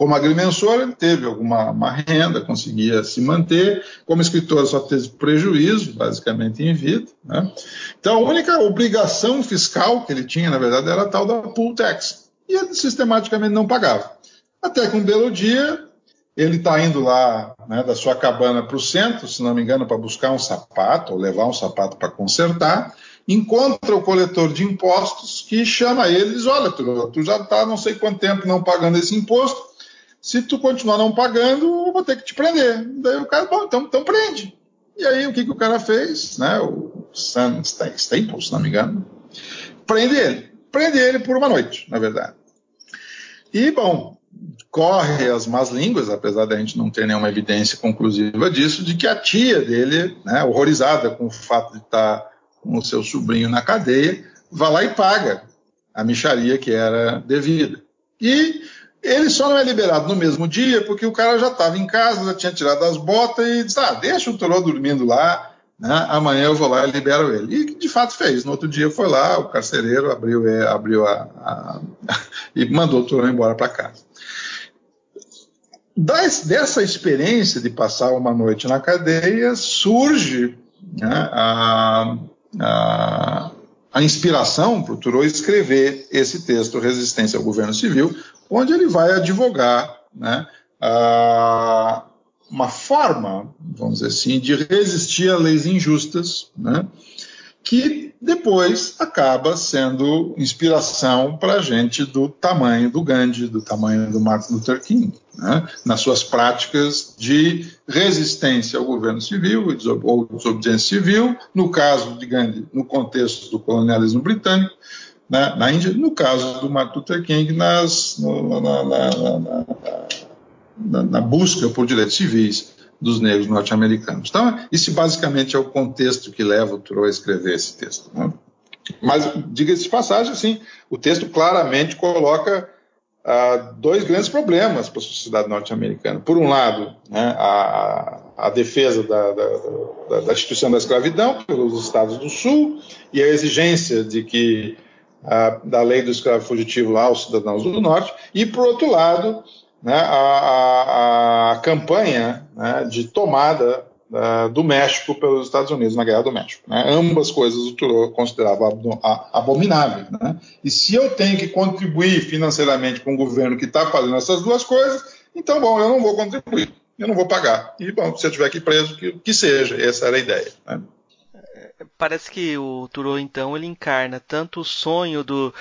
Como agrimensor, ele teve alguma renda, conseguia se manter. Como escritor, só teve prejuízo, basicamente, em vida. Né? Então, a única obrigação fiscal que ele tinha, na verdade, era a tal da pool tax. E ele sistematicamente não pagava. Até que um belo dia, ele está indo lá né, da sua cabana para o centro, se não me engano, para buscar um sapato, ou levar um sapato para consertar encontra o coletor de impostos que chama ele e diz: Olha, tu, tu já está não sei quanto tempo não pagando esse imposto, se tu continuar não pagando, eu vou ter que te prender. Daí o cara, bom, então, então prende. E aí o que, que o cara fez? Né? O Sam Staples, se não me engano, prende ele. Prende ele por uma noite, na verdade. E, bom, corre as más línguas, apesar da gente não ter nenhuma evidência conclusiva disso, de que a tia dele, né, horrorizada com o fato de estar com o seu sobrinho na cadeia, vai lá e paga a micharia que era devida. E ele só não é liberado no mesmo dia porque o cara já estava em casa, já tinha tirado as botas e disse: ah, deixa o Toró dormindo lá, né? amanhã eu vou lá e libero ele. E de fato fez. No outro dia foi lá, o carcereiro abriu, é, abriu a, a e mandou o Toró embora para casa. Das, dessa experiência de passar uma noite na cadeia surge né, a, a, a inspiração para o Thoreau escrever esse texto, Resistência ao Governo Civil, onde ele vai advogar né, uma forma, vamos dizer assim, de resistir a leis injustas, né, que depois acaba sendo inspiração para a gente do tamanho do Gandhi, do tamanho do Martin Luther King, né, nas suas práticas de resistência ao governo civil ou desobediência civil, no caso de Gandhi, no contexto do colonialismo britânico, né, na Índia, no caso do Martin Luther King, nas, no, na, na, na, na busca por direitos civis dos negros norte-americanos. Então, esse basicamente é o contexto que leva o Thoreau a escrever esse texto. Né? Mas, diga-se de passagem, assim, o texto claramente coloca ah, dois grandes problemas para a sociedade norte-americana. Por um lado, né, a, a, defesa da, da, da, instituição da escravidão pelos estados do Sul e a exigência de que ah, da lei do escravo fugitivo aos cidadãos do Norte, e por outro lado, né, a, a, a, campanha né, de tomada do México pelos Estados Unidos na Guerra do México. Né? Ambas coisas o Thoreau considerava abomináveis. Né? E se eu tenho que contribuir financeiramente com um governo que está fazendo essas duas coisas, então, bom, eu não vou contribuir, eu não vou pagar. E, bom, se eu tiver que preso, que, que seja. Essa era a ideia. Parece que o Thoreau então ele encarna tanto o sonho do,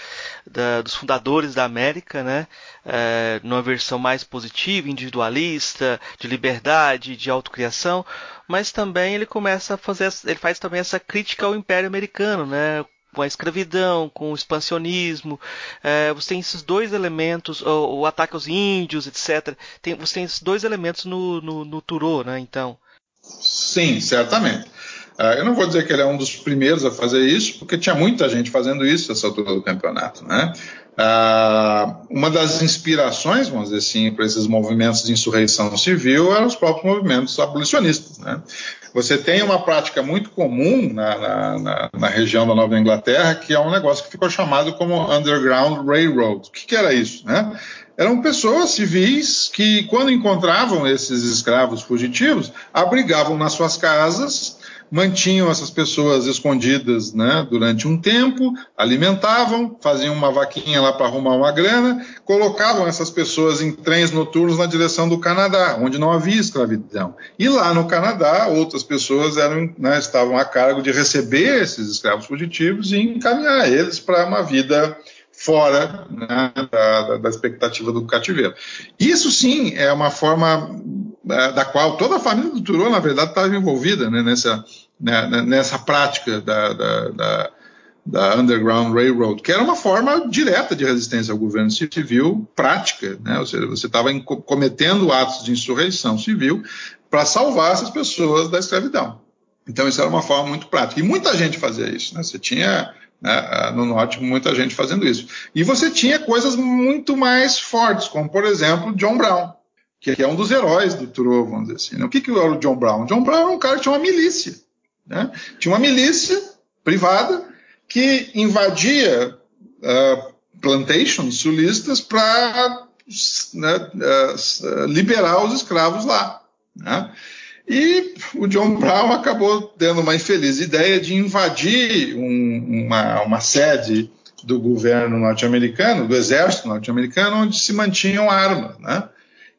da, dos fundadores da América, né, é, numa versão mais positiva, individualista, de liberdade, de autocriação, mas também ele começa a fazer, ele faz também essa crítica ao Império Americano, né, com a escravidão, com o expansionismo. É, você tem esses dois elementos, o, o, ataque aos índios, etc. Tem, você tem esses dois elementos no, no, no né? Então. Sim, certamente. Uh, eu não vou dizer que ele é um dos primeiros a fazer isso, porque tinha muita gente fazendo isso nessa altura do campeonato. Né? Uh, uma das inspirações, vamos dizer assim, para esses movimentos de insurreição civil eram os próprios movimentos abolicionistas. Né? Você tem uma prática muito comum na, na, na, na, região da Nova Inglaterra, que é um negócio que ficou chamado como Underground Railroad. O que, que era isso? Né? eram pessoas civis que, quando encontravam esses escravos fugitivos, abrigavam nas suas casas mantinham essas pessoas escondidas né, durante um tempo, alimentavam, faziam uma vaquinha lá para arrumar uma grana, colocavam essas pessoas em trens noturnos na direção do Canadá, onde não havia escravidão. E lá no Canadá, outras pessoas eram, né, estavam a cargo de receber esses escravos fugitivos e encaminhar eles para uma vida fora né, da, da, expectativa do cativeiro. Isso sim é uma forma é, da qual toda a família do Turô, na verdade, estava envolvida né, nessa, né, nessa prática da, da, da, da, Underground Railroad, que era uma forma direta de resistência ao governo civil, prática, né, ou seja, você estava cometendo atos de insurreição civil para salvar essas pessoas da escravidão. Então, isso era uma forma muito prática. E muita gente fazia isso. Né? Você tinha né, no norte, muita gente fazendo isso. E você tinha coisas muito mais fortes, como, por exemplo, John Brown, que é um dos heróis do Thoreau, vamos dizer assim. Né? O que, que era o John Brown? John Brown era um cara que tinha uma milícia. Né? Tinha uma milícia privada que invadia uh, plantations sulistas para né, uh, liberar os escravos lá. Né? E o John Brown acabou tendo uma infeliz ideia de invadir um, uma, uma sede do governo norte-americano, do exército norte-americano, onde se mantinham armas. Né?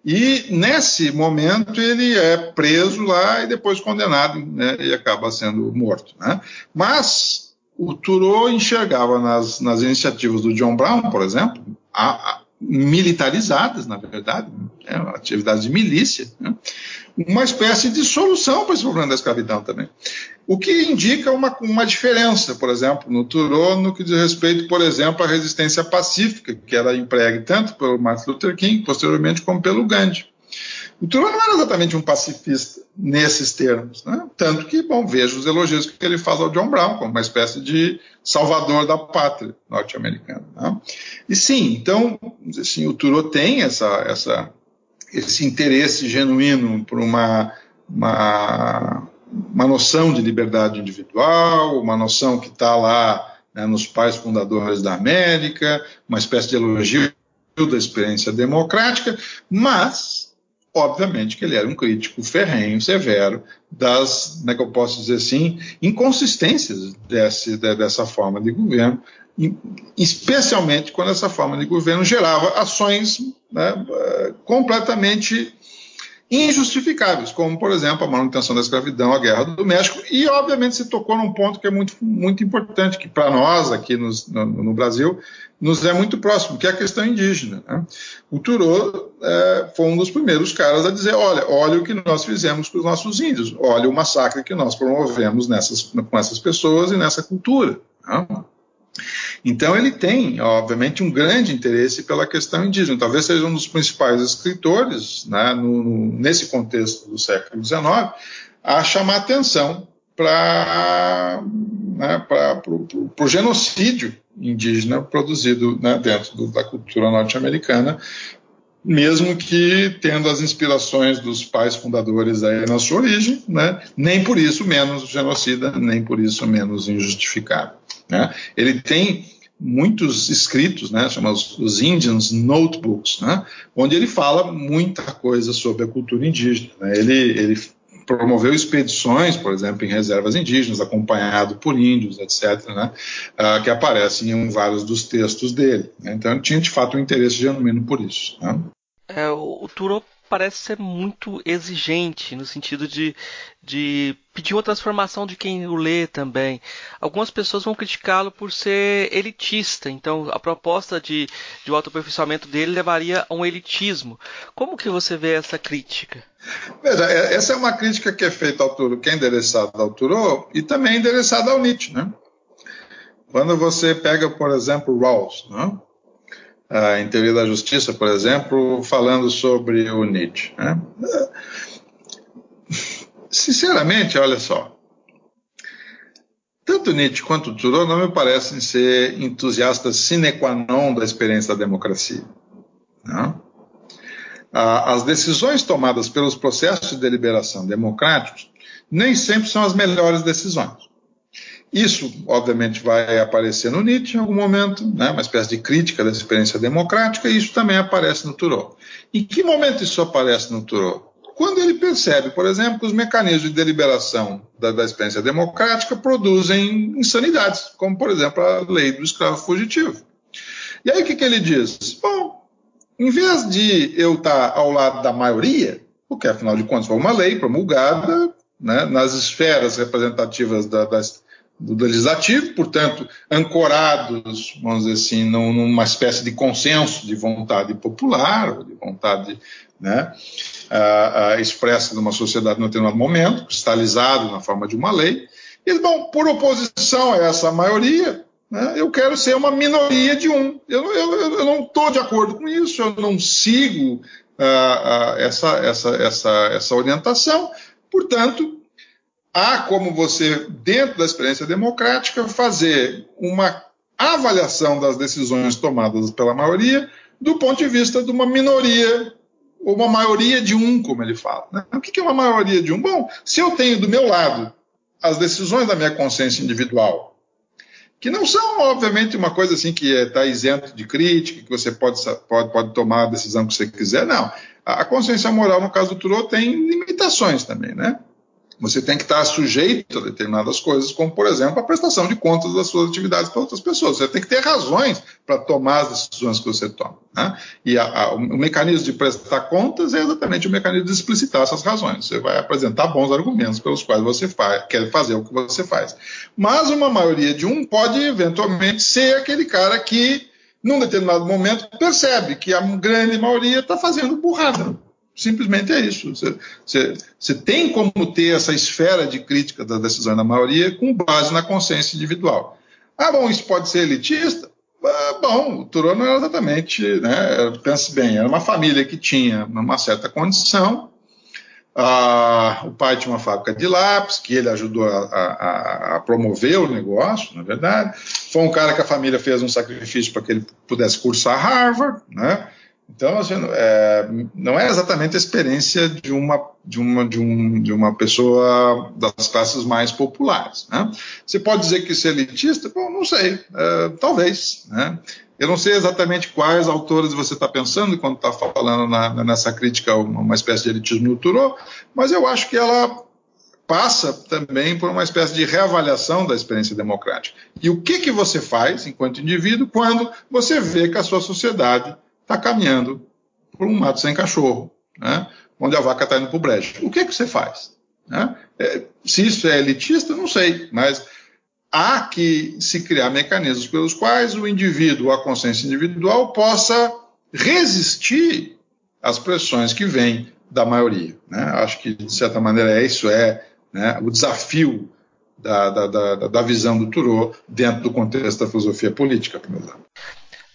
E nesse momento ele é preso lá e depois condenado né, e acaba sendo morto. Né? Mas o Thoreau enxergava nas, nas, iniciativas do John Brown, por exemplo, a, a, militarizadas, na verdade, né, atividades de milícia, né? Uma espécie de solução para esse problema da escravidão também. O que indica uma, uma diferença, por exemplo, no Thoreau, no que diz respeito, por exemplo, à resistência pacífica, que era empregue tanto pelo Martin Luther King, posteriormente, como pelo Gandhi. O Thoreau não era exatamente um pacifista nesses termos, né? tanto que, bom, vejo os elogios que ele faz ao John Brown, como uma espécie de salvador da pátria norte-americana. Né? E sim, então, assim, o Thoreau tem essa, essa, esse interesse genuíno por uma, uma, uma noção de liberdade individual, uma noção que está lá né, nos pais fundadores da América, uma espécie de elogio da experiência democrática, mas obviamente que ele era um crítico ferrenho, severo das, como é que eu posso dizer assim, inconsistências desse, dessa forma de governo, especialmente quando essa forma de governo gerava ações né, completamente injustificáveis, como, por exemplo, a manutenção da escravidão, a guerra do México, e, obviamente, se tocou num ponto que é muito, muito importante, que para nós, aqui no, no, Brasil, nos é muito próximo, que é a questão indígena. Né? O Thoreau é, foi um dos primeiros caras a dizer, olha, olha o que nós fizemos com os nossos índios, olha o massacre que nós promovemos nessas, com essas pessoas e nessa cultura. Né? Então ele tem, obviamente, um grande interesse pela questão indígena. Talvez seja um dos principais escritores, né, no, nesse contexto do século XIX, a chamar atenção para né, o genocídio indígena produzido né, dentro do, da cultura norte-americana, mesmo que tendo as inspirações dos pais fundadores aí na sua origem, né, nem por isso menos genocida, nem por isso menos injustificado. Né? Ele tem muitos escritos, né, chamados os Indians Notebooks, né, onde ele fala muita coisa sobre a cultura indígena. Né? Ele, ele promoveu expedições, por exemplo, em reservas indígenas, acompanhado por índios, etc., né, uh, que aparecem em vários dos textos dele. Né? Então, tinha de fato um interesse genuíno por isso. Né? É, o Turo parece ser muito exigente no sentido de, de pedir uma transformação de quem o lê também. Algumas pessoas vão criticá-lo por ser elitista, então a proposta de, de autoaperfeiçoamento dele levaria a um elitismo. Como que você vê essa crítica? Veja, é, essa é uma crítica que é feita ao Turo, que é endereçada ao Thoreau e também é endereçada ao Nietzsche, né? Quando você pega, por exemplo, Rawls, né? Ah, em Teoria da Justiça, por exemplo, falando sobre o Nietzsche. Né? Sinceramente, olha só, tanto Nietzsche quanto Thoreau não me parecem ser entusiastas sine qua non da experiência da democracia. Não? Ah, as decisões tomadas pelos processos de deliberação democráticos nem sempre são as melhores decisões. Isso, obviamente, vai aparecer no Nietzsche em algum momento, né, uma espécie de crítica da experiência democrática, e isso também aparece no Thoreau. Em que momento isso aparece no Thoreau? Quando ele percebe, por exemplo, que os mecanismos de deliberação da, da experiência democrática produzem insanidades, como, por exemplo, a lei do escravo fugitivo. E aí o que, que ele diz? Bom, em vez de eu estar ao lado da maioria, porque afinal de contas foi uma lei promulgada né, nas esferas representativas da, das, do legislativo, portanto, ancorados, vamos dizer assim, numa espécie de consenso de vontade popular, de vontade né, uh, uh, expressa numa sociedade em determinado momento, cristalizado na forma de uma lei. E, bom, por oposição a essa maioria, né, eu quero ser uma minoria de um. Eu, eu, eu não estou de acordo com isso, eu não sigo uh, essa, essa, essa, essa orientação, portanto, há como você, dentro da experiência democrática, fazer uma avaliação das decisões tomadas pela maioria do ponto de vista de uma minoria, ou uma maioria de um, como ele fala. Né? O que é uma maioria de um? Bom, se eu tenho do meu lado as decisões da minha consciência individual, que não são, obviamente, uma coisa assim que está isento de crítica, que você pode, pode, pode tomar a decisão que você quiser, não. A consciência moral, no caso do Thoreau, tem limitações também, né? Você tem que estar sujeito a determinadas coisas, como, por exemplo, a prestação de contas das suas atividades para outras pessoas. Você tem que ter razões para tomar as decisões que você toma. Né? E a, a, o mecanismo de prestar contas é exatamente o mecanismo de explicitar essas razões. Você vai apresentar bons argumentos pelos quais você faz, quer fazer o que você faz. Mas uma maioria de um pode, eventualmente, ser aquele cara que, num determinado momento, percebe que a grande maioria está fazendo burrada Simplesmente é isso. Você, tem como ter essa esfera de crítica da decisão da maioria com base na consciência individual. Ah, bom, isso pode ser elitista? Ah, bom, o Turô não era exatamente, né, pense bem, era uma família que tinha uma certa condição, ah, o pai tinha uma fábrica de lápis, que ele ajudou a, a, a, promover o negócio, na verdade. Foi um cara que a família fez um sacrifício para que ele pudesse cursar Harvard, né? Então, assim, é, não é exatamente a experiência de uma, de, uma, de, um, de uma pessoa das classes mais populares. Né? Você pode dizer que isso é elitista? Bom, não sei, é, talvez. Né? Eu não sei exatamente quais autores você está pensando quando está falando na, nessa crítica a uma, espécie de elitismo no Turô, mas eu acho que ela passa também por uma espécie de reavaliação da experiência democrática. E o que, que você faz, enquanto indivíduo, quando você vê que a sua sociedade está caminhando por um mato sem cachorro, né? onde a vaca está indo para o brejo. O que, que você faz? Né? É, se isso é elitista, não sei, mas há que se criar mecanismos pelos quais o indivíduo, a consciência individual, possa resistir às pressões que vêm da maioria. Né? Acho que, de certa maneira, isso é né, o desafio da, da, da, da, visão do Thoreau dentro do contexto da filosofia política, por exemplo.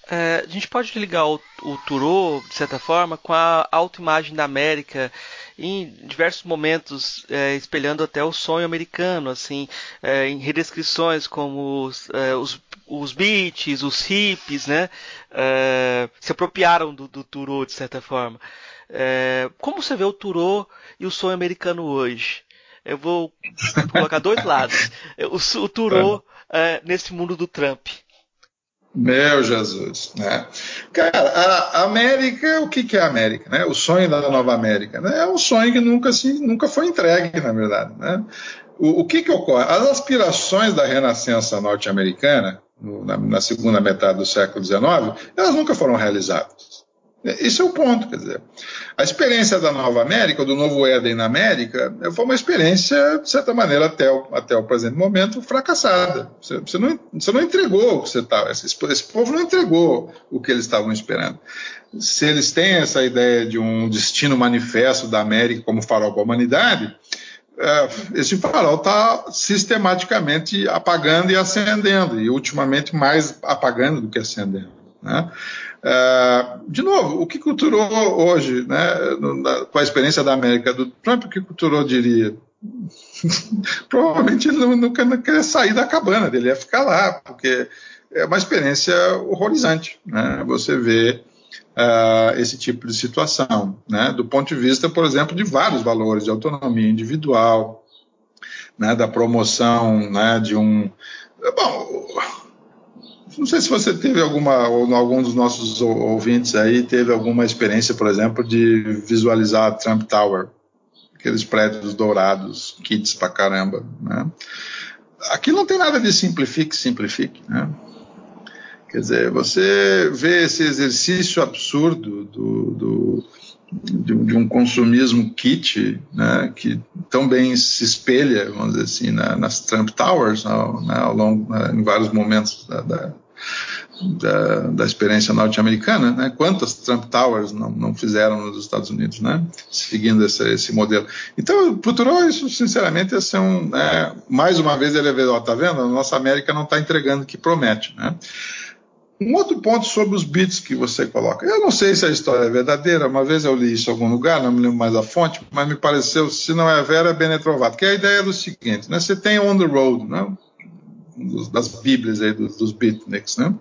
É, a gente pode ligar o, o Thoreau, de certa forma, com a autoimagem da América em diversos momentos, é, espelhando até o sonho americano, assim, é, em redescrições como os, é, os, os beats, os hippies, né, é, se apropriaram do, do Thoreau, de certa forma. É, como você vê o Thoreau e o sonho americano hoje? Eu vou colocar dois lados. O, o Thoreau nesse mundo do Trump. Meu Jesus, né? Cara, a América, o que, que é a América, né? O sonho da nova América, né? É um sonho que nunca, assim, nunca foi entregue, na verdade, né? O, o que que ocorre? As aspirações da renascença norte-americana, na, na segunda metade do século XIX, elas nunca foram realizadas. Esse é o ponto, quer dizer. A experiência da Nova América, do Novo Éden na América, foi uma experiência, de certa maneira, até o, até o presente momento, fracassada. Você, você, não, você não entregou o que você estava. Esse, esse povo não entregou o que eles estavam esperando. Se eles têm essa ideia de um destino manifesto da América como farol para a humanidade, é, esse farol está sistematicamente apagando e acendendo, e ultimamente mais apagando do que acendendo. Né? Uh, de novo, o que culturou hoje, né, na, com a experiência da América do Trump, o que culturou diria? Provavelmente ele nunca não sair da cabana dele, ia ficar lá, porque é uma experiência horrorizante. Né? Você vê uh, esse tipo de situação, né? do ponto de vista, por exemplo, de vários valores de autonomia individual, né? da promoção né? de um. Bom, não sei se você teve alguma, ou algum dos nossos ouvintes aí teve alguma experiência, por exemplo, de visualizar a Trump Tower, aqueles prédios dourados, kits pra caramba, né? Aqui não tem nada de simplifique, simplifique, né? Quer dizer, você vê esse exercício absurdo do, do de, de, um consumismo kit, né, que tão bem se espelha, vamos dizer assim, na, nas Trump Towers, né, ao longo, né, em vários momentos da, da, da, da experiência norte-americana, né? Quantas Trump Towers não, não, fizeram nos Estados Unidos, né? Seguindo esse, esse modelo. Então, para o isso, sinceramente, é um, né? mais uma vez ele vê, ó, tá vendo? A nossa América não está entregando o que promete, né? Um outro ponto sobre os bits que você coloca. Eu não sei se a história é verdadeira, uma vez eu li isso em algum lugar, não me lembro mais a fonte, mas me pareceu, se não é vera, é bem Trovato, que é a ideia do seguinte, né? Você tem On the Road, né? Das bíblias aí dos, dos beatniks, né?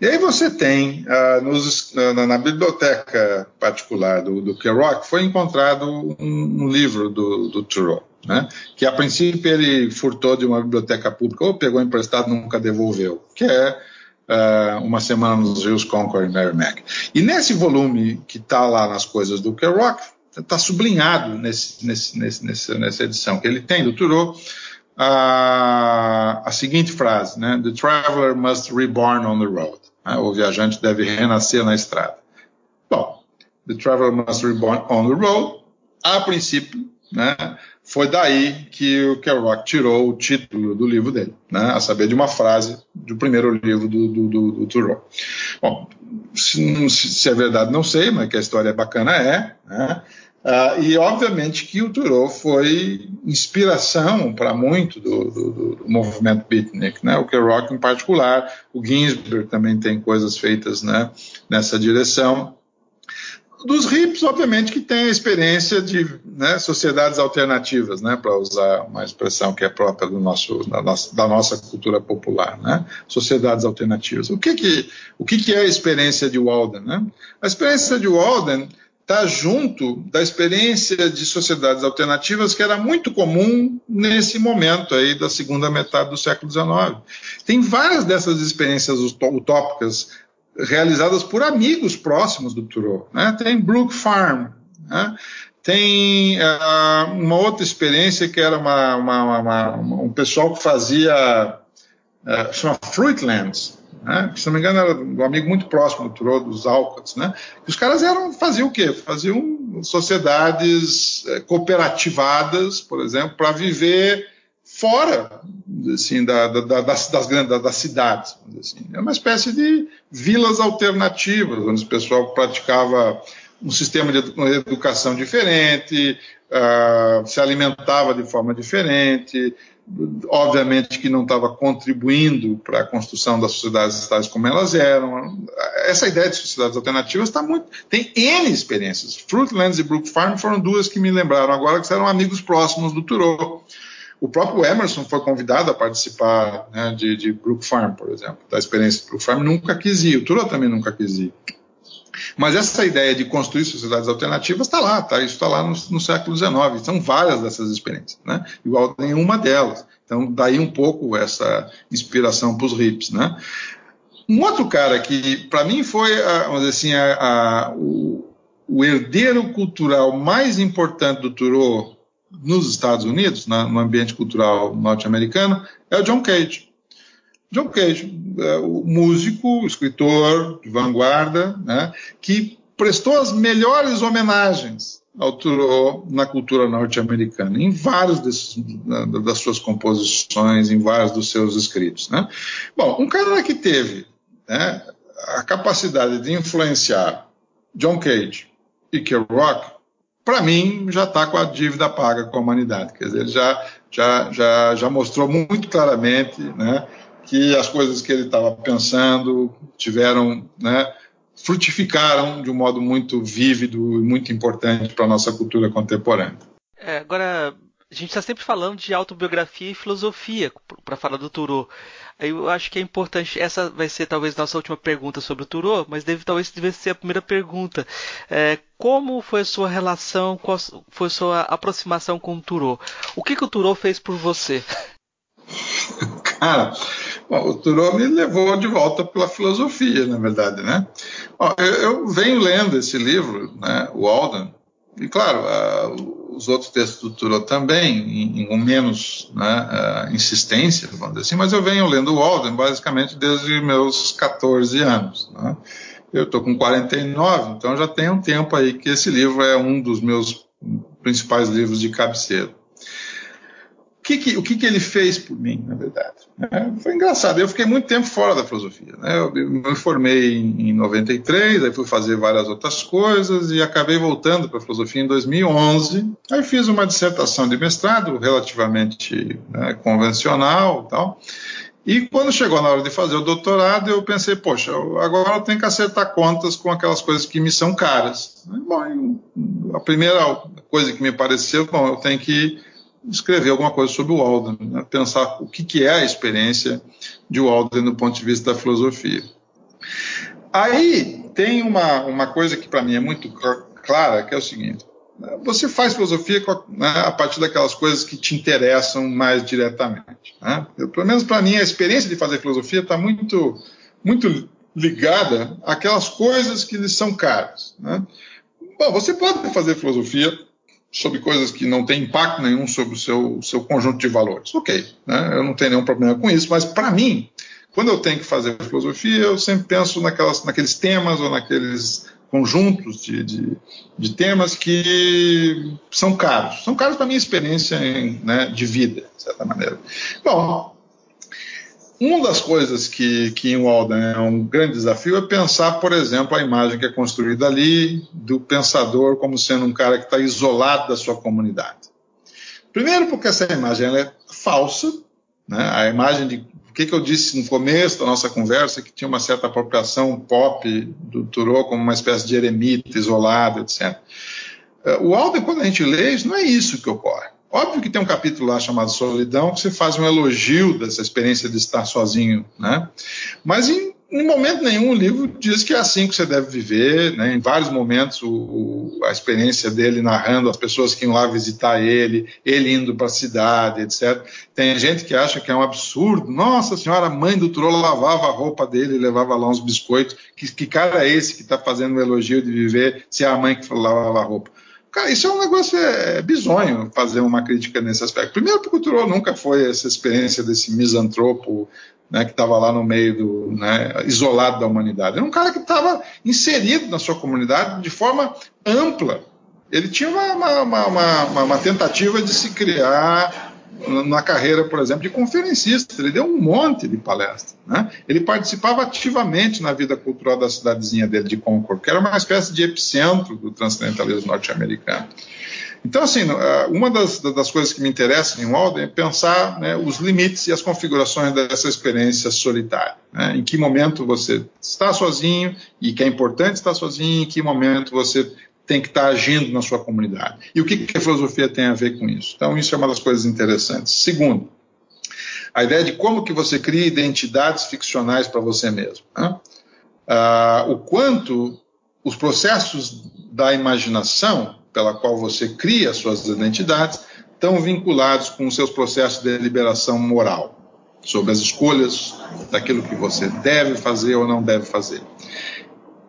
E aí você tem, uh, nos, na, na, biblioteca particular do, do Kerouac, foi encontrado um, um livro do, do Thoreau, né? que a princípio ele furtou de uma biblioteca pública, ou pegou emprestado nunca devolveu, que é uh, Uma Semana nos Rios Concord e Merrimack. E nesse volume que está lá nas coisas do Kerouac, está sublinhado nesse, nesse, nesse, nessa edição que ele tem do Thoreau, a, a seguinte frase, né? The traveler must reborn on the road. Né? O viajante deve renascer na estrada. Bom, the traveler must reborn on the road, a princípio, né, foi daí que o Kerouac tirou o título do livro dele, né, a saber de uma frase do primeiro livro do, do, do, do Thoreau. Bom, se, se, é verdade não sei, mas que a história é bacana é, né, Uh, e obviamente que o Thoreau foi inspiração para muito do, do, do, movimento beatnik, né? O Kerouac em particular, o Ginsberg também tem coisas feitas né, nessa direção. Dos hips, obviamente, que tem a experiência de né, sociedades alternativas, né, para usar uma expressão que é própria do nosso, da, nossa, da nossa cultura popular, né, sociedades alternativas. O que, que, o que, que é a experiência de Walden? Né? A experiência de Walden está junto da experiência de sociedades alternativas que era muito comum nesse momento aí da segunda metade do século XIX. Tem várias dessas experiências utópicas realizadas por amigos próximos do Thoreau. Né? Tem Brook Farm, né? tem uh, uma outra experiência que era uma, uma, uma, um pessoal que fazia uh, chama Fruitlands, né? se não me engano, era um amigo muito próximo do Thoreau, dos Alcots, né? os caras eram, faziam o quê? Faziam sociedades é, cooperativadas, por exemplo, para viver fora assim, da, da, das, das, grandes das cidades. Assim. É uma espécie de vilas alternativas, onde o pessoal praticava um sistema de educação diferente, uh, se alimentava de forma diferente, obviamente que não estava contribuindo para a construção das sociedades tais como elas eram. Essa ideia de sociedades alternativas está muito. Tem N experiências. Fruitlands e Brook Farm foram duas que me lembraram agora que eram amigos próximos do Thoreau. O próprio Emerson foi convidado a participar né, de, de Brook Farm, por exemplo, da experiência de Brook Farm, nunca quis ir. O Thoreau também nunca quis ir. Mas essa ideia de construir sociedades alternativas está lá, tá? isso está lá no, no, século XIX. São várias dessas experiências, né? igual nenhuma delas. Então, daí um pouco essa inspiração para os hips. Né? Um outro cara que, para mim, foi vamos dizer assim, a, a, o, o, herdeiro cultural mais importante do Thoreau nos Estados Unidos, na, no ambiente cultural norte-americano, é o John Cage. John Cage, é, o músico, escritor de vanguarda, né, que prestou as melhores homenagens ao Thoreau na cultura norte-americana, em vários desses, das suas composições, em vários dos seus escritos. Né? Bom, um cara que teve né, a capacidade de influenciar John Cage e Kerouac, para mim, já está com a dívida paga com a humanidade. Quer dizer, ele já, já, já, já mostrou muito claramente né, que as coisas que ele estava pensando tiveram, né, frutificaram de um modo muito vívido e muito importante para a nossa cultura contemporânea. É, agora, a gente está sempre falando de autobiografia e filosofia para falar do Thoreau. Eu acho que é importante. Essa vai ser talvez nossa última pergunta sobre o Thoreau, mas deve talvez devesse ser a primeira pergunta. É, como foi a sua relação, qual foi a sua aproximação com o Thoreau? O que, que o Thoreau fez por você? Cara, Bom, o Thoreau me levou de volta pela filosofia, na verdade, né? Bom, eu, eu, venho lendo esse livro, né, o Alden, e claro, os outros textos do Thoreau também, em, em menos né, insistência, vamos dizer assim, mas eu venho lendo o Alden basicamente desde meus 14 anos, né? Eu estou com 49, então já tem um tempo aí que esse livro é um dos meus principais livros de cabeceira que que, o que, que, ele fez por mim, na verdade? É, foi engraçado. Eu fiquei muito tempo fora da filosofia. Né? Eu, me formei em, em 93, aí fui fazer várias outras coisas e acabei voltando para a filosofia em 2011. Aí fiz uma dissertação de mestrado relativamente né, convencional tal. E quando chegou na hora de fazer o doutorado, eu pensei, poxa, agora eu tenho que acertar contas com aquelas coisas que me são caras. Bom, a primeira coisa que me pareceu, bom, eu tenho que escrever alguma coisa sobre o Walden, né? pensar o que, que, é a experiência de Walden do ponto de vista da filosofia. Aí tem uma, uma coisa que para mim é muito clara, que é o seguinte: né? você faz filosofia né, a partir daquelas coisas que te interessam mais diretamente. Né? Eu, pelo menos para mim a experiência de fazer filosofia está muito, muito ligada àquelas coisas que lhes são caras. Né? Bom, você pode fazer filosofia sobre coisas que não têm impacto nenhum sobre o seu, seu conjunto de valores. Ok, né? eu não tenho nenhum problema com isso, mas para mim, quando eu tenho que fazer filosofia, eu sempre penso naquelas, naqueles temas ou naqueles conjuntos de, de, de, temas que são caros. São caros para a minha experiência em, né, de vida, de certa maneira. Bom, uma das coisas que, que em Walden é um grande desafio é pensar, por exemplo, a imagem que é construída ali do pensador como sendo um cara que está isolado da sua comunidade. Primeiro, porque essa imagem é falsa, né? a imagem de o que, que eu disse no começo da nossa conversa, que tinha uma certa apropriação pop do Thoreau como uma espécie de eremita, isolado, etc. O Alden, quando a gente lê, isso não é isso que ocorre. Óbvio que tem um capítulo lá chamado Solidão, que você faz um elogio dessa experiência de estar sozinho, né? Mas em, em momento nenhum o livro diz que é assim que você deve viver, né? Em vários momentos o, o, a experiência dele narrando as pessoas que iam lá visitar ele, ele indo para a cidade, etc. Tem gente que acha que é um absurdo. Nossa senhora, a mãe do Trollo lavava a roupa dele e levava lá uns biscoitos. Que, que cara é esse que está fazendo o um elogio de viver se é a mãe que lavava a roupa? Cara, isso é um negócio é, bizonho fazer uma crítica nesse aspecto. Primeiro, porque o Thoreau nunca foi essa experiência desse misantropo né, que estava lá no meio do né, isolado da humanidade. Era um cara que estava inserido na sua comunidade de forma ampla. Ele tinha uma, uma, uma, uma tentativa de se criar na carreira, por exemplo, de conferencista. Ele deu um monte de palestras. Né? Ele participava ativamente na vida cultural da cidadezinha dele de Concord, que era uma espécie de epicentro do transcendentalismo norte-americano. Então, assim, uma das, das, coisas que me interessa em Walden é pensar né, os limites e as configurações dessa experiência solitária. Né? Em que momento você está sozinho e que é importante estar sozinho, em que momento você tem que estar agindo na sua comunidade. E o que, que a filosofia tem a ver com isso? Então, isso é uma das coisas interessantes. Segundo, a ideia de como que você cria identidades ficcionais para você mesmo. Né? Ah, o quanto os processos da imaginação pela qual você cria suas identidades estão vinculados com os seus processos de deliberação moral sobre as escolhas daquilo que você deve fazer ou não deve fazer.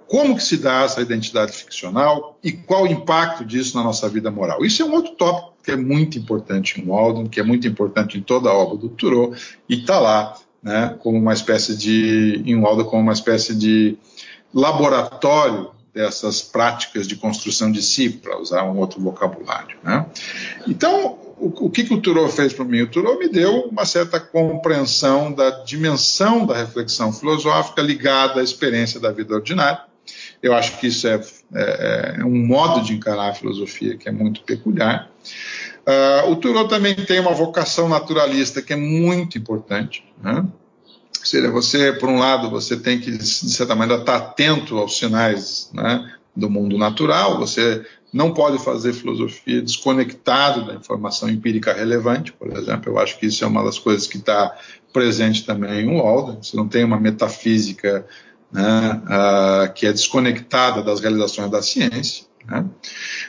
Como que se dá essa identidade ficcional e qual o impacto disso na nossa vida moral? Isso é um outro tópico que é muito importante em Walden, que é muito importante em toda a obra do Thoreau e está lá, né, como uma espécie de em Walden como uma espécie de laboratório dessas práticas de construção de si, para usar um outro vocabulário. Né? Então, o, o, que, que o Thoreau fez para mim? O Thoreau me deu uma certa compreensão da dimensão da reflexão filosófica ligada à experiência da vida ordinária, eu acho que isso é, é, é um modo de encarar a filosofia que é muito peculiar. Uh, o Thoreau também tem uma vocação naturalista que é muito importante. Né? Seja, você, por um lado, você tem que, de certa maneira, estar atento aos sinais né, do mundo natural, você não pode fazer filosofia desconectado da informação empírica relevante, por exemplo. Eu acho que isso é uma das coisas que está presente também em Walden. Você não tem uma metafísica né, que é desconectada das realizações da ciência. Né?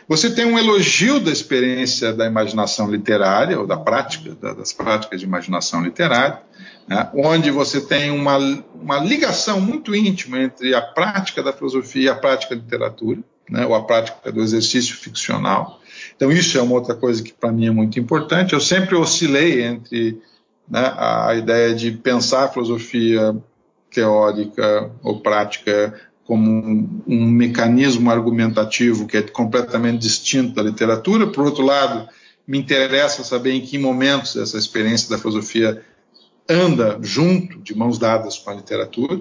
Você tem um elogio da experiência da imaginação literária, ou da prática, da, das práticas de imaginação literária, né, onde você tem uma, uma ligação muito íntima entre a prática da filosofia e a prática da literatura, né, ou a prática do exercício ficcional. Então, isso é uma outra coisa que para mim é muito importante. Eu sempre oscilei entre né, a ideia de pensar a filosofia teórica ou prática como um, um, mecanismo argumentativo que é completamente distinto da literatura. Por outro lado, me interessa saber em que momentos essa experiência da filosofia anda junto, de mãos dadas com a literatura.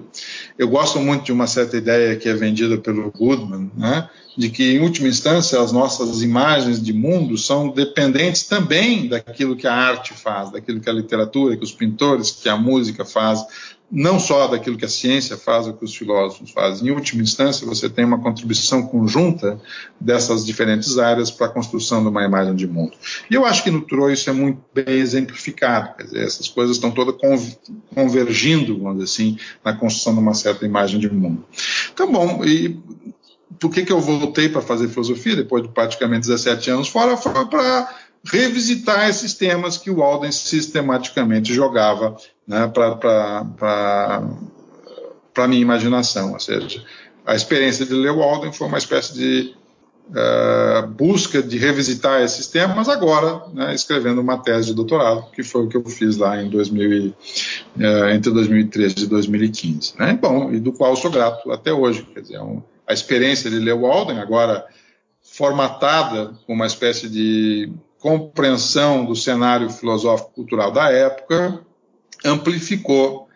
Eu gosto muito de uma certa ideia que é vendida pelo Goodman, né, de que, em última instância, as nossas imagens de mundo são dependentes também daquilo que a arte faz, daquilo que a literatura, que os pintores, que a música faz, não só daquilo que a ciência faz ou que os filósofos fazem. Em última instância, você tem uma contribuição conjunta dessas diferentes áreas para a construção de uma imagem de mundo. E eu acho que no Thoreau isso é muito bem exemplificado. Dizer, essas coisas estão todas convergindo, vamos dizer assim, na construção de uma certa imagem de mundo. Então, bom, e por que, que eu voltei para fazer filosofia depois de praticamente 17 anos fora? Foi para revisitar esses temas que o Alden sistematicamente jogava né, para a minha imaginação. Ou seja, a experiência de ler o Alden foi uma espécie de uh, busca de revisitar esses temas, agora né, escrevendo uma tese de doutorado, que foi o que eu fiz lá em 2000, uh, entre 2013 e 2015. Né? Bom, e do qual sou grato até hoje. Quer dizer, é um, a experiência de ler Walden, agora formatada com uma espécie de compreensão do cenário filosófico cultural da época, amplificou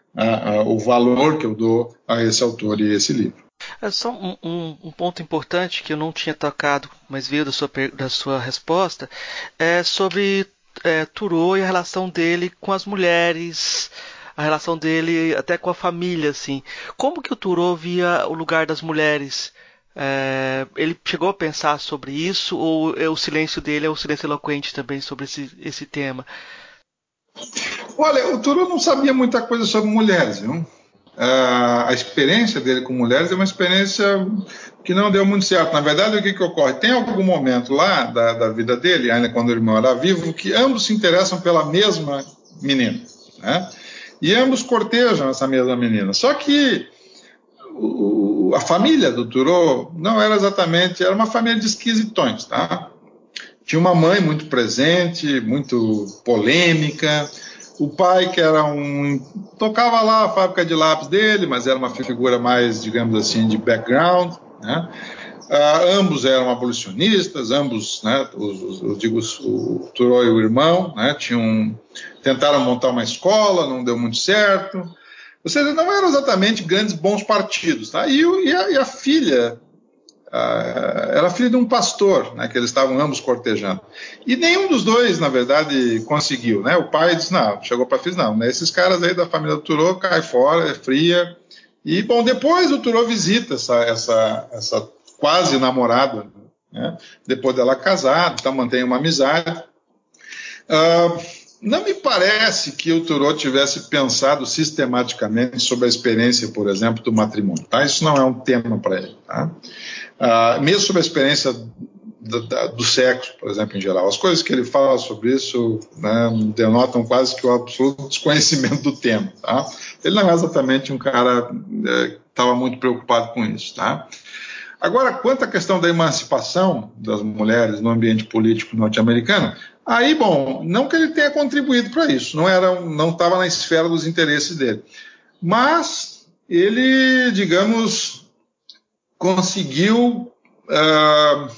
o valor que eu dou a esse autor e esse livro. É só um, um, um, ponto importante que eu não tinha tocado, mas veio da sua, da sua resposta, é sobre é, e a relação dele com as mulheres, a relação dele até com a família, assim. Como que o Thoreau via o lugar das mulheres? É, ele chegou a pensar sobre isso ou é, o silêncio dele é o silêncio eloquente também sobre esse, esse tema? Olha, o Thoreau não sabia muita coisa sobre mulheres, viu? a experiência dele com mulheres é uma experiência que não deu muito certo. Na verdade, o que, que ocorre? Tem algum momento lá da, da vida dele, ainda quando o irmão era vivo, que ambos se interessam pela mesma menina. Né? E ambos cortejam essa mesma menina. Só que a família do Turô não era exatamente, era uma família de esquisitões, tá? Tinha uma mãe muito presente, muito polêmica, o pai, que era um. tocava lá a fábrica de lápis dele, mas era uma figura mais, digamos assim, de background. Né? Uh, ambos eram abolicionistas, ambos, né, os, os, eu digo, o Turó e o irmão, né, tinham, tentaram montar uma escola, não deu muito certo. Ou seja, não eram exatamente grandes bons partidos. Tá? E, e, a, e a filha era filho de um pastor, né, que eles estavam ambos cortejando. E nenhum dos dois, na verdade, conseguiu. Né? O pai disse: não, chegou para filhos, não, né, esses caras aí da família do Turô cai fora, é fria. E, bom, depois o Turô visita essa, essa, essa quase namorada, né, depois dela casada, então mantém uma amizade. Uh, não me parece que o Turô tivesse pensado sistematicamente sobre a experiência, por exemplo, do matrimônio. Tá? Isso não é um tema para ele. Tá? Uh, mesmo sobre a experiência do, do, sexo, por exemplo, em geral. As coisas que ele fala sobre isso né, denotam quase que o absoluto desconhecimento do tema. Tá? Ele não é exatamente um cara é, estava muito preocupado com isso. Tá? Agora, quanto à questão da emancipação das mulheres no ambiente político norte-americano, aí, bom, não que ele tenha contribuído para isso, não era, não estava na esfera dos interesses dele, mas ele, digamos, conseguiu uh,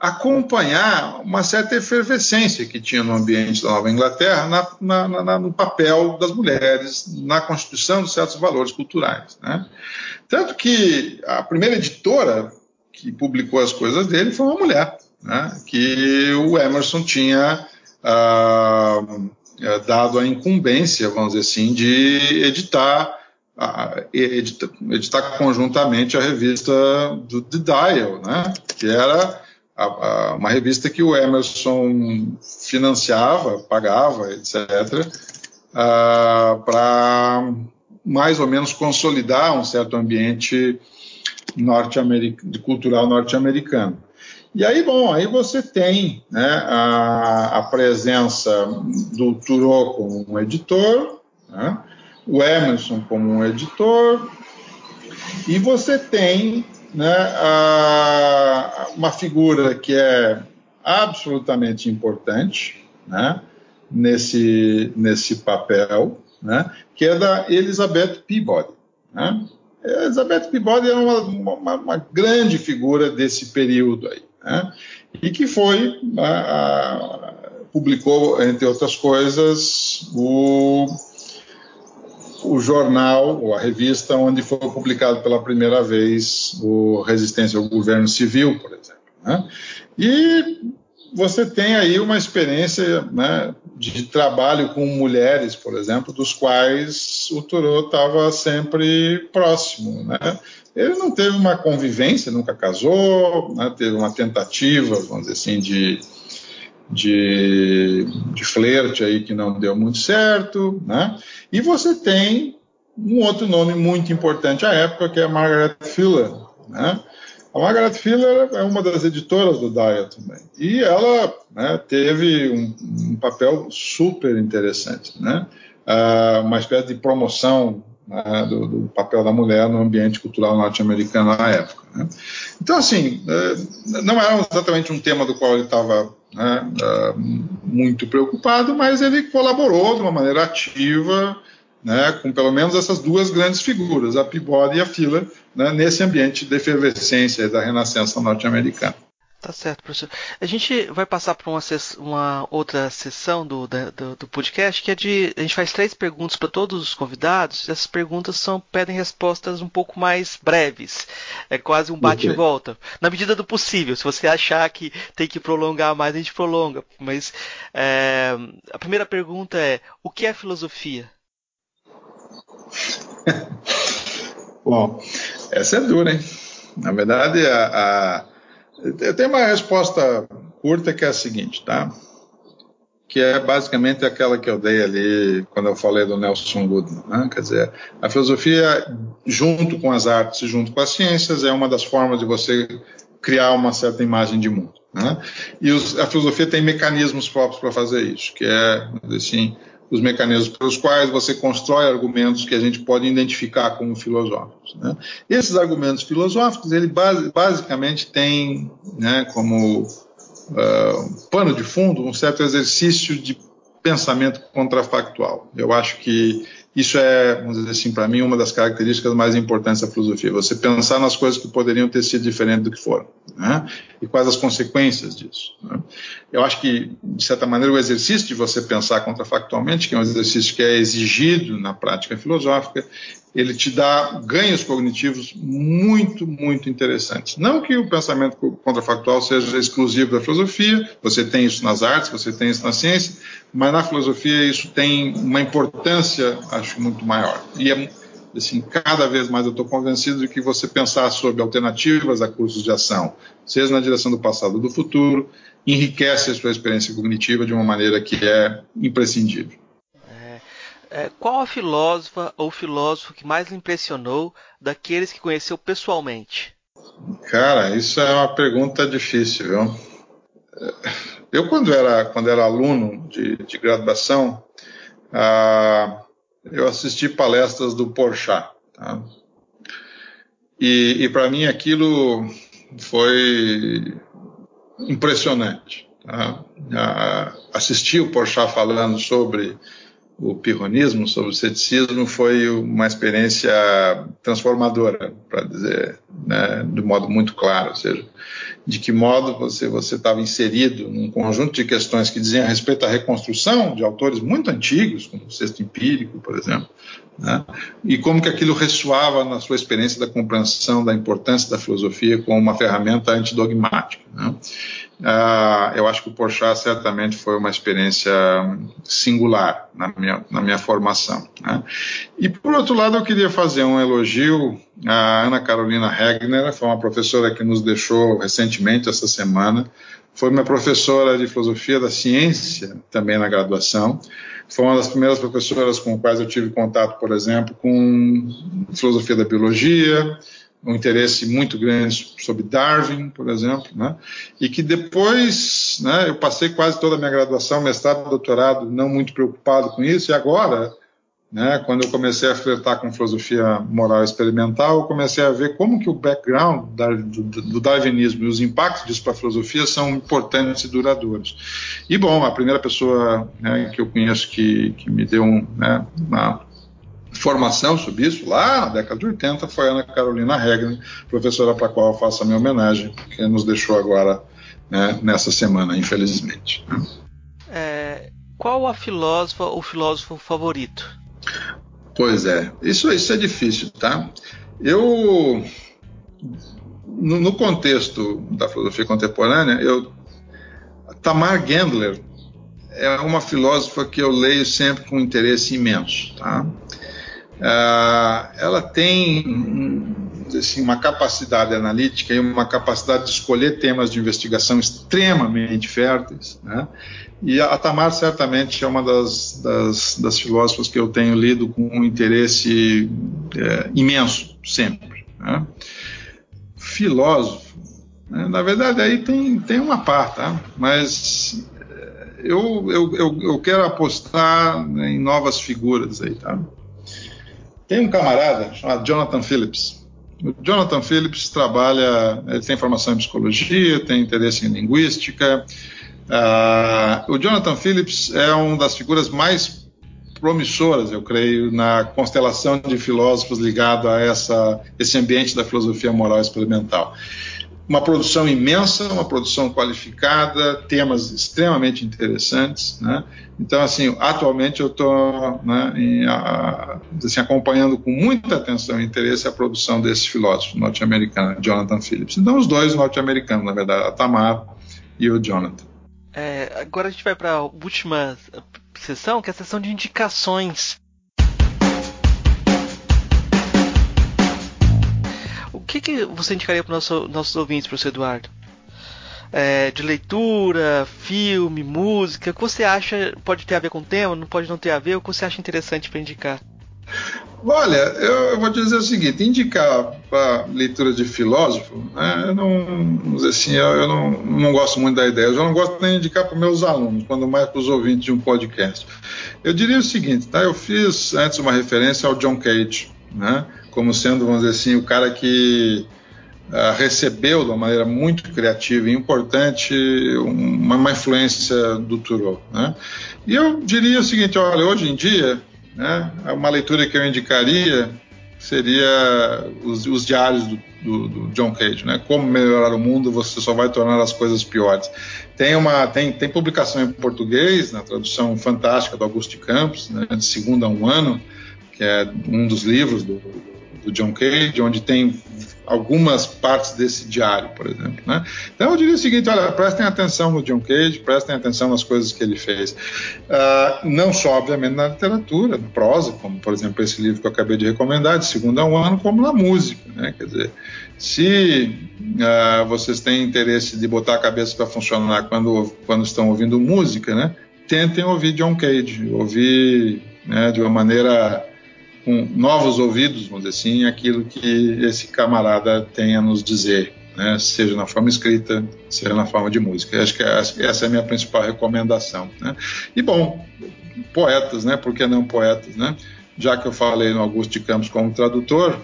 acompanhar uma certa efervescência que tinha no ambiente da Nova Inglaterra na, na, na, no papel das mulheres na constituição de certos valores culturais. Né? Tanto que a primeira editora que publicou as coisas dele foi uma mulher, né? que o Emerson tinha uh, dado a incumbência, vamos dizer assim, de editar editar, editar conjuntamente a revista do The Dial, né? que era a, a, uma revista que o Emerson financiava, pagava, etc., para mais ou menos consolidar um certo ambiente norte cultural norte-americano. E aí, bom, aí você tem né, a, a, presença do Turô como um editor, né, o Emerson como um editor, e você tem né, a, uma figura que é absolutamente importante né, nesse, nesse papel, né, que é da Elizabeth Peabody. Né? Elizabeth Peabody é uma, uma, uma, grande figura desse período aí, né, e que foi a, a, publicou, entre outras coisas, o o jornal ou a revista onde foi publicado pela primeira vez o Resistência ao Governo Civil, por exemplo. Né? E você tem aí uma experiência né, de trabalho com mulheres, por exemplo, dos quais o Thoreau estava sempre próximo. Né? Ele não teve uma convivência, nunca casou, né, teve uma tentativa, vamos dizer assim, de de, de flerte aí que não deu muito certo, né? E você tem um outro nome muito importante à época, que é Margaret Fuller, né? A Margaret Fuller é uma das editoras do Dial também. E ela né, teve um, um, papel super interessante, né? Uh, uma espécie de promoção né, do, do, papel da mulher no ambiente cultural norte-americano na época. Né? Então, assim, uh, não era exatamente um tema do qual ele estava né, uh, muito preocupado, mas ele colaborou de uma maneira ativa né, com pelo menos essas duas grandes figuras, a Peabody e a Filler, né, nesse ambiente de efervescência da renascença norte-americana. Tá certo, professor. A gente vai passar para uma, uma, outra sessão do, do, do, podcast que é de. A gente faz três perguntas para todos os convidados. Essas perguntas são pedem respostas um pouco mais breves. É quase um bate e volta. Na medida do possível. Se você achar que tem que prolongar mais, a gente prolonga. Mas é, a primeira pergunta é: o que é filosofia? Bom, essa é dura, hein? Na verdade, a, a eu tenho uma resposta curta que é a seguinte, tá? Que é basicamente aquela que eu dei ali quando eu falei do Nelson Goodman. Né? Quer dizer, a filosofia, junto com as artes e junto com as ciências, é uma das formas de você criar uma certa imagem de mundo. Né? E os, a filosofia tem mecanismos próprios para fazer isso, que é, assim, os mecanismos pelos quais você constrói argumentos que a gente pode identificar como filosóficos. Né? Esses argumentos filosóficos, ele base, basicamente tem né, como uh, pano de fundo um certo exercício de pensamento contrafactual. Eu acho que isso é, vamos dizer assim, para mim, uma das características mais importantes da filosofia. Você pensar nas coisas que poderiam ter sido diferentes do que foram. Né? E quais as consequências disso. Né? Eu acho que, de certa maneira, o exercício de você pensar contrafactualmente, que é um exercício que é exigido na prática filosófica, ele te dá ganhos cognitivos muito, muito interessantes. Não que o pensamento contrafactual seja exclusivo da filosofia, você tem isso nas artes, você tem isso na ciência, mas na filosofia isso tem uma importância, acho, muito maior. E é, assim, cada vez mais eu estou convencido de que você pensar sobre alternativas a cursos de ação, seja na direção do passado ou do futuro, enriquece a sua experiência cognitiva de uma maneira que é imprescindível. É, qual a filósofa ou filósofo que mais lhe impressionou daqueles que conheceu pessoalmente? Cara, isso é uma pergunta difícil, viu? Eu, quando era, quando era aluno de, de graduação, ah, eu assisti palestras do Porchat. Tá? E, e para mim aquilo foi impressionante. Tá? Ah, assistir o Porchat falando sobre o pirronismo, sobre o ceticismo, foi uma experiência transformadora, para dizer né, de modo muito claro, ou seja, de que modo você você estava inserido num conjunto de questões que diziam respeito à reconstrução de autores muito antigos, como o Sexto Empírico, por exemplo, né, e como que aquilo ressoava na sua experiência da compreensão da importância da filosofia como uma ferramenta antidogmática. Né. Uh, eu acho que o Porchat certamente foi uma experiência singular na minha, na minha formação. Né? E por outro lado, eu queria fazer um elogio à Ana Carolina Regner, foi uma professora que nos deixou recentemente essa semana. Foi minha professora de filosofia da ciência também na graduação. Foi uma das primeiras professoras com quais eu tive contato, por exemplo, com filosofia da biologia, um interesse muito grande sobre Darwin, por exemplo, né? e que depois né, eu passei quase toda a minha graduação, mestrado, doutorado, não muito preocupado com isso, e agora, né, quando eu comecei a flertar com filosofia moral experimental, eu comecei a ver como que o background do, darwinismo e os impactos disso para a filosofia são importantes e duradouros. E, bom, a primeira pessoa né, que eu conheço que, que me deu um, né, uma formação sobre isso, lá na década de 80, foi a Ana Carolina Regner, professora para a qual eu faço a minha homenagem, que nos deixou agora né, nessa semana, infelizmente. É, qual a filósofa ou filósofo favorito? Pois é, isso, isso é difícil, tá? Eu, no, no contexto da filosofia contemporânea, eu, Tamar Gendler é uma filósofa que eu leio sempre com interesse imenso, tá? Uh, ela tem assim, uma capacidade analítica e uma capacidade de escolher temas de investigação extremamente férteis. Né? E a Tamar certamente é uma das, das, das, filósofas que eu tenho lido com um interesse é, imenso, sempre. Né? Filósofo, né? na verdade aí tem, tem uma parte, tá? mas é, eu, eu, eu, eu quero apostar em novas figuras aí, tá? Tem um camarada chamado Jonathan Phillips. O Jonathan Phillips trabalha, ele tem formação em psicologia, tem interesse em linguística. Uh, o Jonathan Phillips é uma das figuras mais promissoras, eu creio, na constelação de filósofos ligado a essa, esse ambiente da filosofia moral experimental uma produção imensa, uma produção qualificada, temas extremamente interessantes. Né? Então, assim, atualmente eu estou né, assim, acompanhando com muita atenção e interesse a produção desse filósofo norte-americano, Jonathan Phillips. Então, os dois norte-americanos, na verdade, a Tamar e o Jonathan. É, agora a gente vai para a última sessão, que é a sessão de indicações. Que, que você indicaria para os nosso, nossos ouvintes, professor Eduardo? É, de leitura, filme, música, o que você acha pode ter a ver com o tema, não pode não ter a ver, o que você acha interessante para indicar? Olha, eu, vou dizer o seguinte: indicar para leitura de filósofo, né, eu não, assim, eu, eu não, não, gosto muito da ideia. Eu não gosto nem de indicar para meus alunos, quando mais para os ouvintes de um podcast. Eu diria o seguinte: tá, eu fiz antes uma referência ao John Cage, né? Como sendo, vamos dizer assim, o cara que uh, recebeu de uma maneira muito criativa e importante uma, uma influência do Thoreau. Né? E eu diria o seguinte: olha, hoje em dia, né, uma leitura que eu indicaria seria os, os diários do, do, do, John Cage, né? Como melhorar o mundo, você só vai tornar as coisas piores. Tem uma tem, tem publicação em português, na tradução fantástica do Augusto de Campos, né, de segunda a um ano, que é um dos livros do, do John Cage, onde tem algumas partes desse diário, por exemplo. Né? Então eu diria o seguinte: olha, prestem atenção no John Cage, prestem atenção nas coisas que ele fez. Uh, não só, obviamente, na literatura, na prosa, como por exemplo esse livro que eu acabei de recomendar, de segundo a um ano, como na música. Né? Quer dizer, se uh, vocês têm interesse de botar a cabeça para funcionar quando, quando estão ouvindo música, né? tentem ouvir John Cage, ouvir né, de uma maneira com novos ouvidos, vamos dizer assim, aquilo que esse camarada tem a nos dizer, né? seja na forma escrita, seja na forma de música. Eu acho que essa é a minha principal recomendação. Né? E bom, poetas, né? Por que não poetas, né? Já que eu falei no Augusto de Campos como tradutor,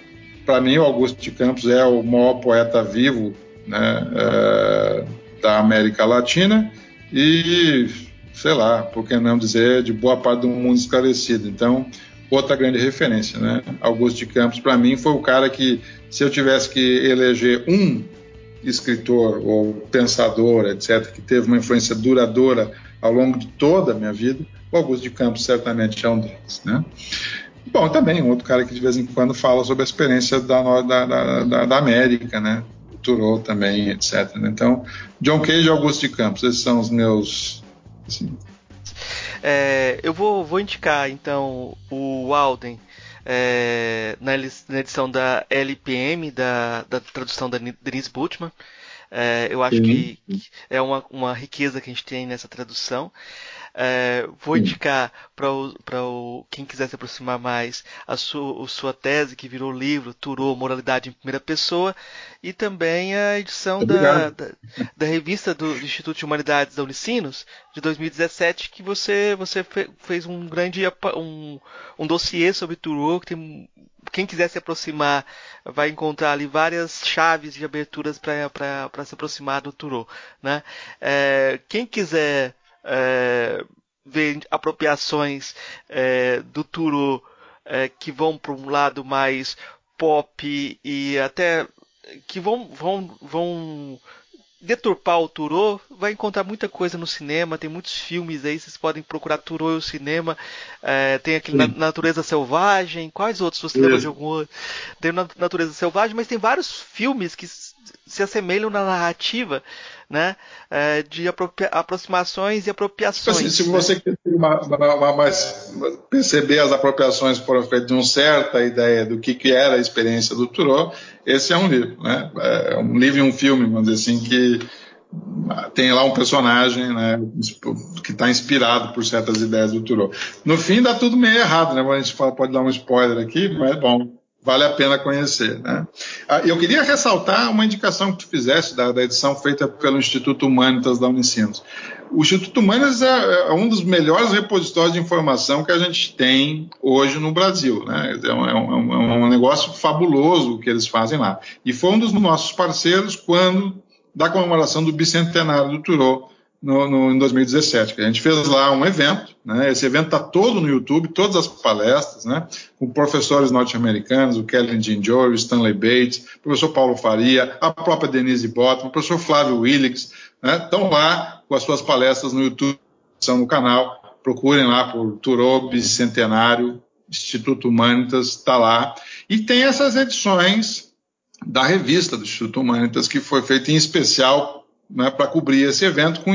para mim o Augusto de Campos é o maior poeta vivo né, é, da América Latina e, sei lá, por que não dizer, de boa parte do mundo esclarecido. Então, outra grande referência, né? Augusto de Campos, para mim, foi o cara que, se eu tivesse que eleger um escritor ou pensador, etc., que teve uma influência duradoura ao longo de toda a minha vida, o Augusto de Campos certamente é um deles, né? Bom, também um outro cara que de vez em quando fala sobre a experiência da, da, da, da América, né? Thoreau também, etc. Então, John Cage e Augusto de Campos, esses são os meus assim, é, eu vou, vou indicar então o Alden é, na, na, edição da LPM, da, da tradução da Denise Butman. É, eu acho que, que é uma, uma riqueza que a gente tem nessa tradução. É, vou indicar para quem quiser se aproximar mais a sua, a sua tese que virou livro, Turou Moralidade em Primeira Pessoa, e também a edição da, da, da, revista do, do, Instituto de Humanidades da Unicinos, de 2017, que você, você fe, fez um grande um, um dossiê sobre Turou, que tem quem quiser se aproximar vai encontrar ali várias chaves de aberturas para se aproximar do Turou. Né? É, quem quiser é, ver apropriações é, do Turo é, que vão para um lado mais pop e até que vão, vão, vão deturpar o Turo, vai encontrar muita coisa no cinema, tem muitos filmes aí, vocês podem procurar Turo e o cinema, é, tem aquele na, Natureza Selvagem, quais outros você lembra de algum outro? Tem Natureza Selvagem, mas tem vários filmes que se assemelham na narrativa né, é, de aproximações e apropriações. Assim, se você né? quer uma, uma, mais, perceber as apropriações foram feitas de uma certa ideia do que, que era a experiência do Thoreau, esse é um livro, né? É um livro e um filme, vamos dizer assim, que tem lá um personagem né, que está inspirado por certas ideias do Thoreau. No fim dá tudo meio errado, né? A gente pode dar um spoiler aqui, mas bom, vale a pena conhecer. Né? Ah, eu queria ressaltar uma indicação que tu fizesse da, da, edição feita pelo Instituto Humanitas da Unicinos. O Instituto Humanitas é, é, um dos melhores repositórios de informação que a gente tem hoje no Brasil. Né? É, um, é, um, é um negócio fabuloso o que eles fazem lá. E foi um dos nossos parceiros quando, da comemoração do bicentenário do Turô, no, no, em 2017, que a gente fez lá um evento, né? Esse evento está todo no YouTube, todas as palestras, né? Com professores norte-americanos, o Kellen o Stanley Bates, o professor Paulo Faria, a própria Denise Bottom, o professor Flávio Willix, né? Estão lá com as suas palestras no YouTube, são no canal, procurem lá por Turou Bicentenário, Instituto Humanitas, está lá. E tem essas edições da revista do Instituto Humanitas, que foi feita em especial né, para cobrir esse evento com,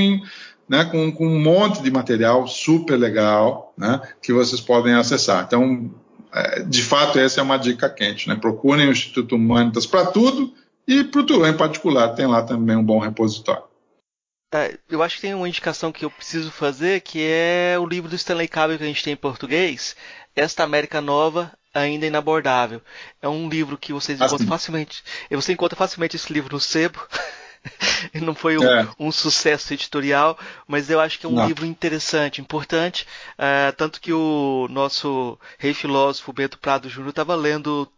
né, com, com, um monte de material super legal né, que vocês podem acessar. Então, é, de fato, essa é uma dica quente. Né? Procurem o Instituto Humanitas para tudo e para o Turan em particular, tem lá também um bom repositório. É, eu acho que tem uma indicação que eu preciso fazer, que é o livro do Stanley Cable que a gente tem em português, Esta América Nova, ainda inabordável. É um livro que vocês assim. encontram facilmente. Você encontra facilmente esse livro no sebo. não foi um, é. um, sucesso editorial, mas eu acho que é um não. livro interessante, importante, uh, tanto que o nosso rei filósofo Bento Prado Júnior estava lendo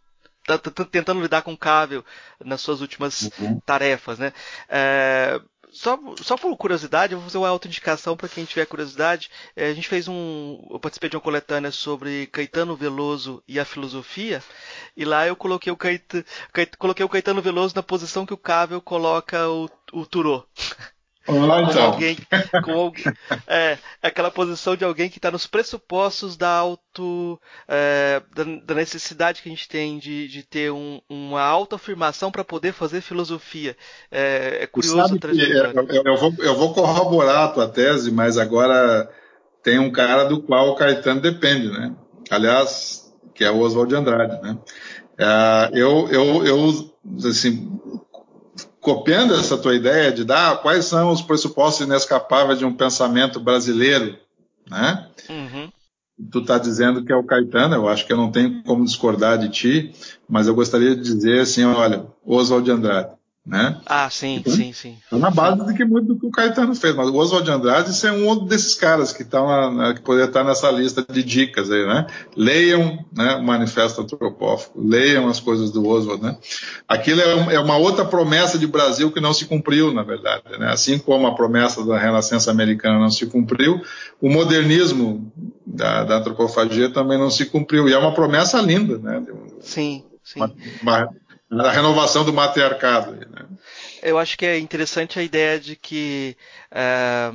tá, tá, tentando lidar com o Cável nas suas últimas uhum. tarefas, né? Uh, só, só por curiosidade, eu vou fazer uma autoindicação para quem tiver curiosidade. É, a gente fez um. Eu participei de uma coletânea sobre Caetano Veloso e a filosofia, e lá eu coloquei o, Caetano, coloquei o Caetano Veloso na posição que o Cável coloca o, o Turô. Olá, então. Alguém, com é, aquela posição de alguém que está nos pressupostos da auto. É, da, da, necessidade que a gente tem de, de ter um, uma autoafirmação para poder fazer filosofia. É, é curioso a eu, eu, vou, eu vou corroborar a tua tese, mas agora tem um cara do qual o Caetano depende, né? Aliás, que é o Oswald de Andrade, né? Uh, eu, eu, eu, assim, copiando essa tua ideia de dar quais são os pressupostos inescapáveis de um pensamento brasileiro, né? Uhum. Tu está dizendo que é o Caetano, eu acho que eu não tenho como discordar de ti, mas eu gostaria de dizer assim, olha, Oswald de Andrade, né? Ah, sim, então, sim, sim. Tá na base de que muito do que o Caetano fez, mas o Oswald de Andrade isso é um outro desses caras que estão que poderia estar nessa lista de dicas aí, né? Leiam, né, o Manifesto Antropófago, leiam as coisas do Oswald, né? Aquilo é, um, é, uma outra promessa de Brasil que não se cumpriu, na verdade, né? Assim como a promessa da Renascença Americana não se cumpriu, o modernismo da, da antropofagia também não se cumpriu e é uma promessa linda, né? Sim, sim. Uma, uma, a renovação do matriarcado. Né? Eu acho que é interessante a ideia de que é,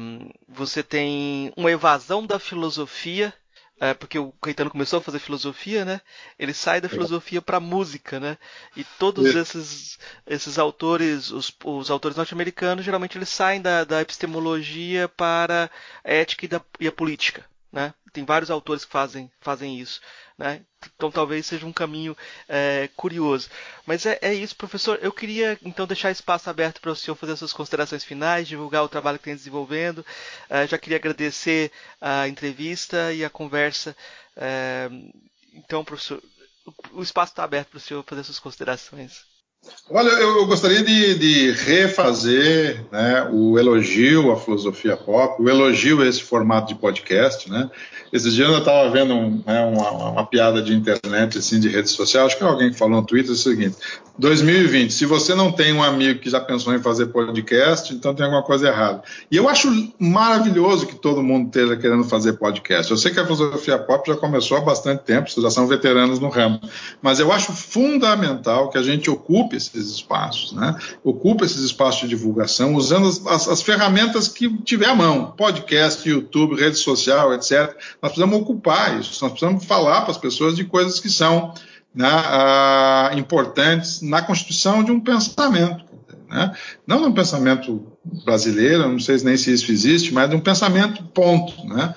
você tem uma evasão da filosofia, é, porque o Caetano começou a fazer filosofia, né? Ele sai da filosofia para a música, né? E todos esses, esses autores, os, os autores norte-americanos, geralmente eles saem da, da epistemologia para a ética e, da, e a política, né? Tem vários autores que fazem, fazem isso. Né? Então talvez seja um caminho é, curioso. Mas é, é, isso, professor. Eu queria então deixar espaço aberto para o senhor fazer suas considerações finais, divulgar o trabalho que tem desenvolvendo. É, já queria agradecer a entrevista e a conversa. É, então, professor, o espaço está aberto para o senhor fazer suas considerações. Olha, eu gostaria de, de refazer né, o elogio à filosofia pop, o elogio a esse formato de podcast. Né? Esses dias eu estava vendo um, né, uma, uma, piada de internet, assim, de rede social, acho que alguém falou no Twitter o seguinte: 2020, se você não tem um amigo que já pensou em fazer podcast, então tem alguma coisa errada. E eu acho maravilhoso que todo mundo esteja querendo fazer podcast. Eu sei que a filosofia pop já começou há bastante tempo, vocês já são veteranos no ramo, mas eu acho fundamental que a gente ocupe ocupe esses espaços, né? ocupe esses espaços de divulgação, usando as, as, as, ferramentas que tiver à mão, podcast, YouTube, rede social, etc. Nós precisamos ocupar isso, nós precisamos falar para as pessoas de coisas que são né, ah, importantes na constituição de um pensamento. Né? Não de um pensamento brasileiro, não sei nem se isso existe, mas de um pensamento ponto. Né?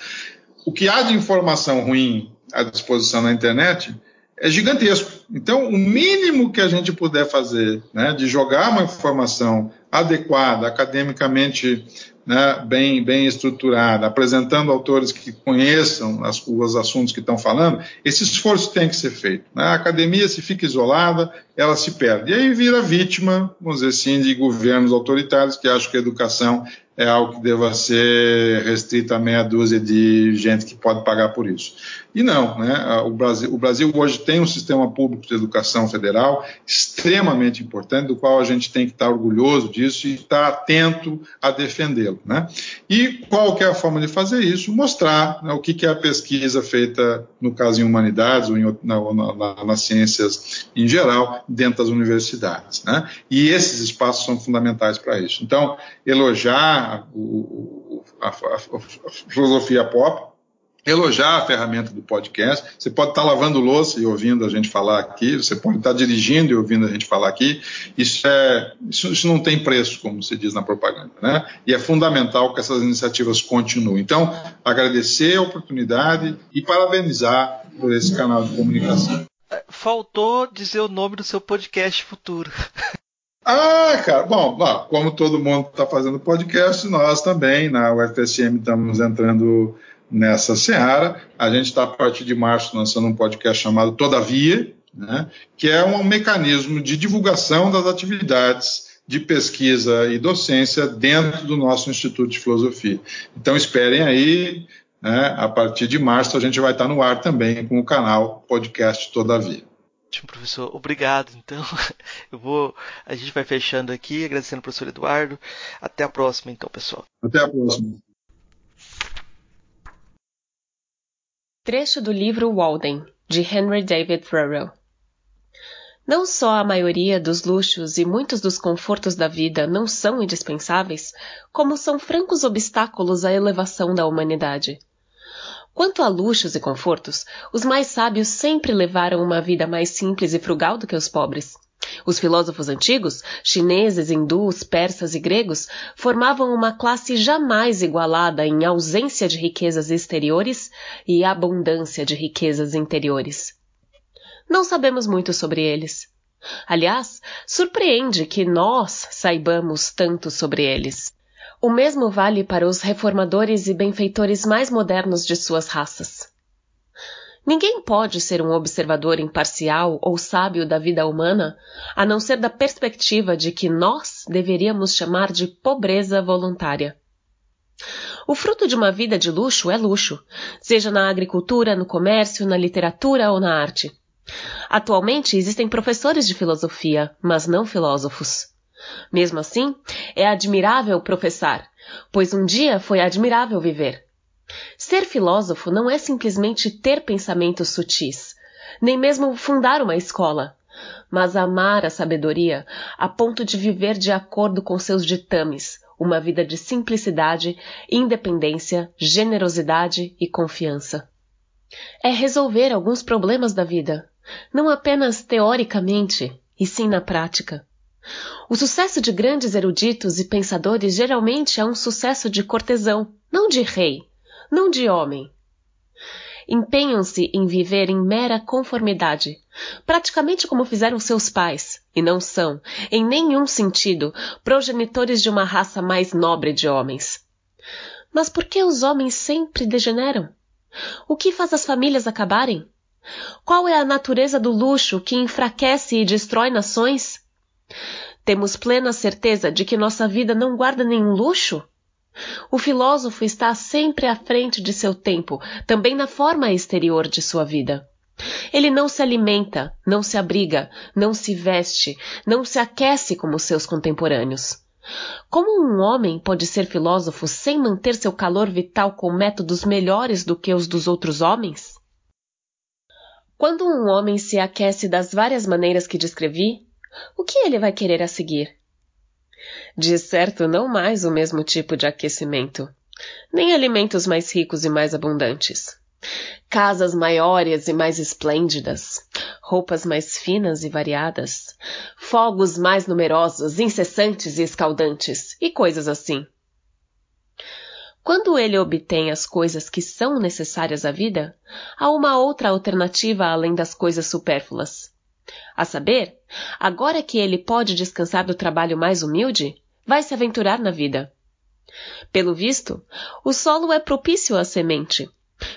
O que há de informação ruim à disposição na internet é gigantesco. Então, o mínimo que a gente puder fazer, né, de jogar uma informação adequada, academicamente né, bem, bem estruturada, apresentando autores que conheçam as, os assuntos que estão falando, esse esforço tem que ser feito. Né? A academia se fica isolada, ela se perde. E aí vira vítima, vamos dizer assim, de governos autoritários que acham que a educação é algo que deva ser restrito a meia dúzia de gente que pode pagar por isso. E não, né? O Brasil, o Brasil hoje tem um sistema público de educação federal extremamente importante, do qual a gente tem que estar orgulhoso disso e estar atento a defendê-lo, né? E qual que é a forma de fazer isso? Mostrar né, o que, que é a pesquisa feita, no caso em humanidades ou, em, na, na, nas ciências em geral, dentro das universidades, né? E esses espaços são fundamentais para isso. Então, elogiar o, a, a, a filosofia pop elogiar a ferramenta do podcast. Você pode estar lavando louça e ouvindo a gente falar aqui, você pode estar dirigindo e ouvindo a gente falar aqui. Isso, é, isso, isso não tem preço, como se diz na propaganda, né? E é fundamental que essas iniciativas continuem. Então, agradecer a oportunidade e parabenizar por esse canal de comunicação. Faltou dizer o nome do seu podcast futuro. Ah, cara, bom, bom como todo mundo está fazendo podcast, nós também na UFSM estamos entrando nessa seara. A gente está, a partir de março, lançando um podcast chamado Todavia, né, que é um mecanismo de divulgação das atividades de pesquisa e docência dentro do nosso Instituto de Filosofia. Então, esperem aí, né, a partir de março a gente vai estar no ar também com o canal Podcast Todavia. Ótimo, professor. Obrigado. Então, eu vou. A gente vai fechando aqui, agradecendo ao professor Eduardo. Até a próxima, então, pessoal. Até a próxima. Trecho do livro Walden, de Henry David Thoreau. Não só a maioria dos luxos e muitos dos confortos da vida não são indispensáveis, como são francos obstáculos à elevação da humanidade. Quanto a luxos e confortos, os mais sábios sempre levaram uma vida mais simples e frugal do que os pobres. Os filósofos antigos, chineses, hindus, persas e gregos, formavam uma classe jamais igualada em ausência de riquezas exteriores e abundância de riquezas interiores. Não sabemos muito sobre eles. Aliás, surpreende que nós saibamos tanto sobre eles. O mesmo vale para os reformadores e benfeitores mais modernos de suas raças. Ninguém pode ser um observador imparcial ou sábio da vida humana, a não ser da perspectiva de que nós deveríamos chamar de pobreza voluntária. O fruto de uma vida de luxo é luxo, seja na agricultura, no comércio, na literatura ou na arte. Atualmente existem professores de filosofia, mas não filósofos. Mesmo assim, é admirável professar, pois um dia foi admirável viver. Ser filósofo não é simplesmente ter pensamentos sutis, nem mesmo fundar uma escola, mas amar a sabedoria a ponto de viver de acordo com seus ditames, uma vida de simplicidade, independência, generosidade e confiança. É resolver alguns problemas da vida, não apenas teoricamente, e sim na prática. O sucesso de grandes eruditos e pensadores geralmente é um sucesso de cortesão, não de rei, não de homem. Empenham-se em viver em mera conformidade, praticamente como fizeram seus pais, e não são, em nenhum sentido, progenitores de uma raça mais nobre de homens. Mas por que os homens sempre degeneram? O que faz as famílias acabarem? Qual é a natureza do luxo que enfraquece e destrói nações? Temos plena certeza de que nossa vida não guarda nenhum luxo? O filósofo está sempre à frente de seu tempo, também na forma exterior de sua vida. Ele não se alimenta, não se abriga, não se veste, não se aquece como seus contemporâneos. Como um homem pode ser filósofo sem manter seu calor vital com métodos melhores do que os dos outros homens? Quando um homem se aquece das várias maneiras que descrevi, o que ele vai querer a seguir? De certo, não mais o mesmo tipo de aquecimento, nem alimentos mais ricos e mais abundantes. Casas maiores e mais esplêndidas, roupas mais finas e variadas, fogos mais numerosos, incessantes e escaldantes, e coisas assim. Quando ele obtém as coisas que são necessárias à vida, há uma outra alternativa além das coisas supérfluas. A saber, agora que ele pode descansar do trabalho mais humilde, vai se aventurar na vida. Pelo visto, o solo é propício à semente,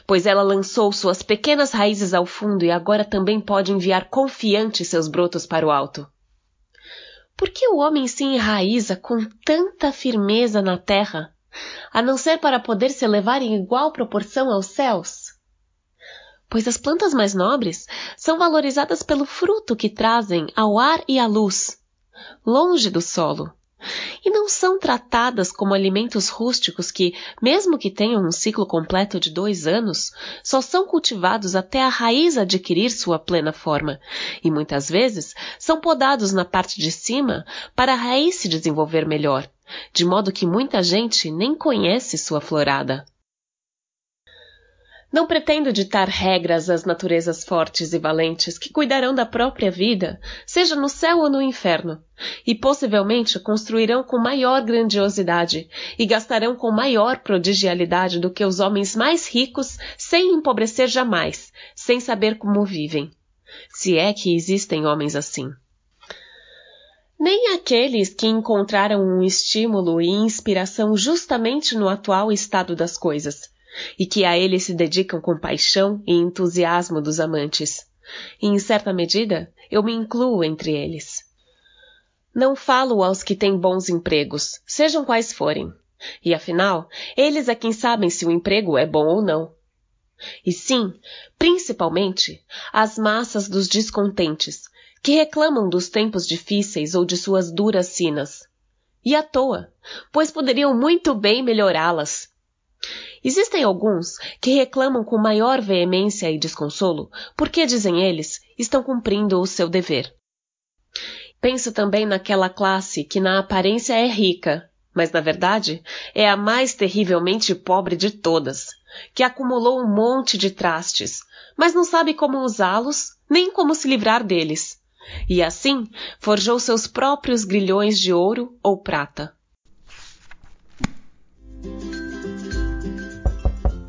pois ela lançou suas pequenas raízes ao fundo e agora também pode enviar confiante seus brotos para o alto. Por que o homem se enraiza com tanta firmeza na terra, a não ser para poder se elevar em igual proporção aos céus? Pois as plantas mais nobres são valorizadas pelo fruto que trazem ao ar e à luz, longe do solo, e não são tratadas como alimentos rústicos que, mesmo que tenham um ciclo completo de dois anos, só são cultivados até a raiz adquirir sua plena forma, e muitas vezes são podados na parte de cima para a raiz se desenvolver melhor, de modo que muita gente nem conhece sua florada. Não pretendo ditar regras às naturezas fortes e valentes que cuidarão da própria vida, seja no céu ou no inferno, e possivelmente construirão com maior grandiosidade e gastarão com maior prodigialidade do que os homens mais ricos, sem empobrecer jamais, sem saber como vivem. Se é que existem homens assim. Nem aqueles que encontraram um estímulo e inspiração justamente no atual estado das coisas e que a ele se dedicam com paixão e entusiasmo dos amantes. E, em certa medida, eu me incluo entre eles. Não falo aos que têm bons empregos, sejam quais forem. E afinal, eles é quem sabem se o emprego é bom ou não. E sim, principalmente, as massas dos descontentes, que reclamam dos tempos difíceis ou de suas duras sinas. E à toa, pois poderiam muito bem melhorá-las. Existem alguns que reclamam com maior veemência e desconsolo porque, dizem eles, estão cumprindo o seu dever. Penso também naquela classe que na aparência é rica, mas na verdade é a mais terrivelmente pobre de todas, que acumulou um monte de trastes, mas não sabe como usá-los nem como se livrar deles, e assim forjou seus próprios grilhões de ouro ou prata.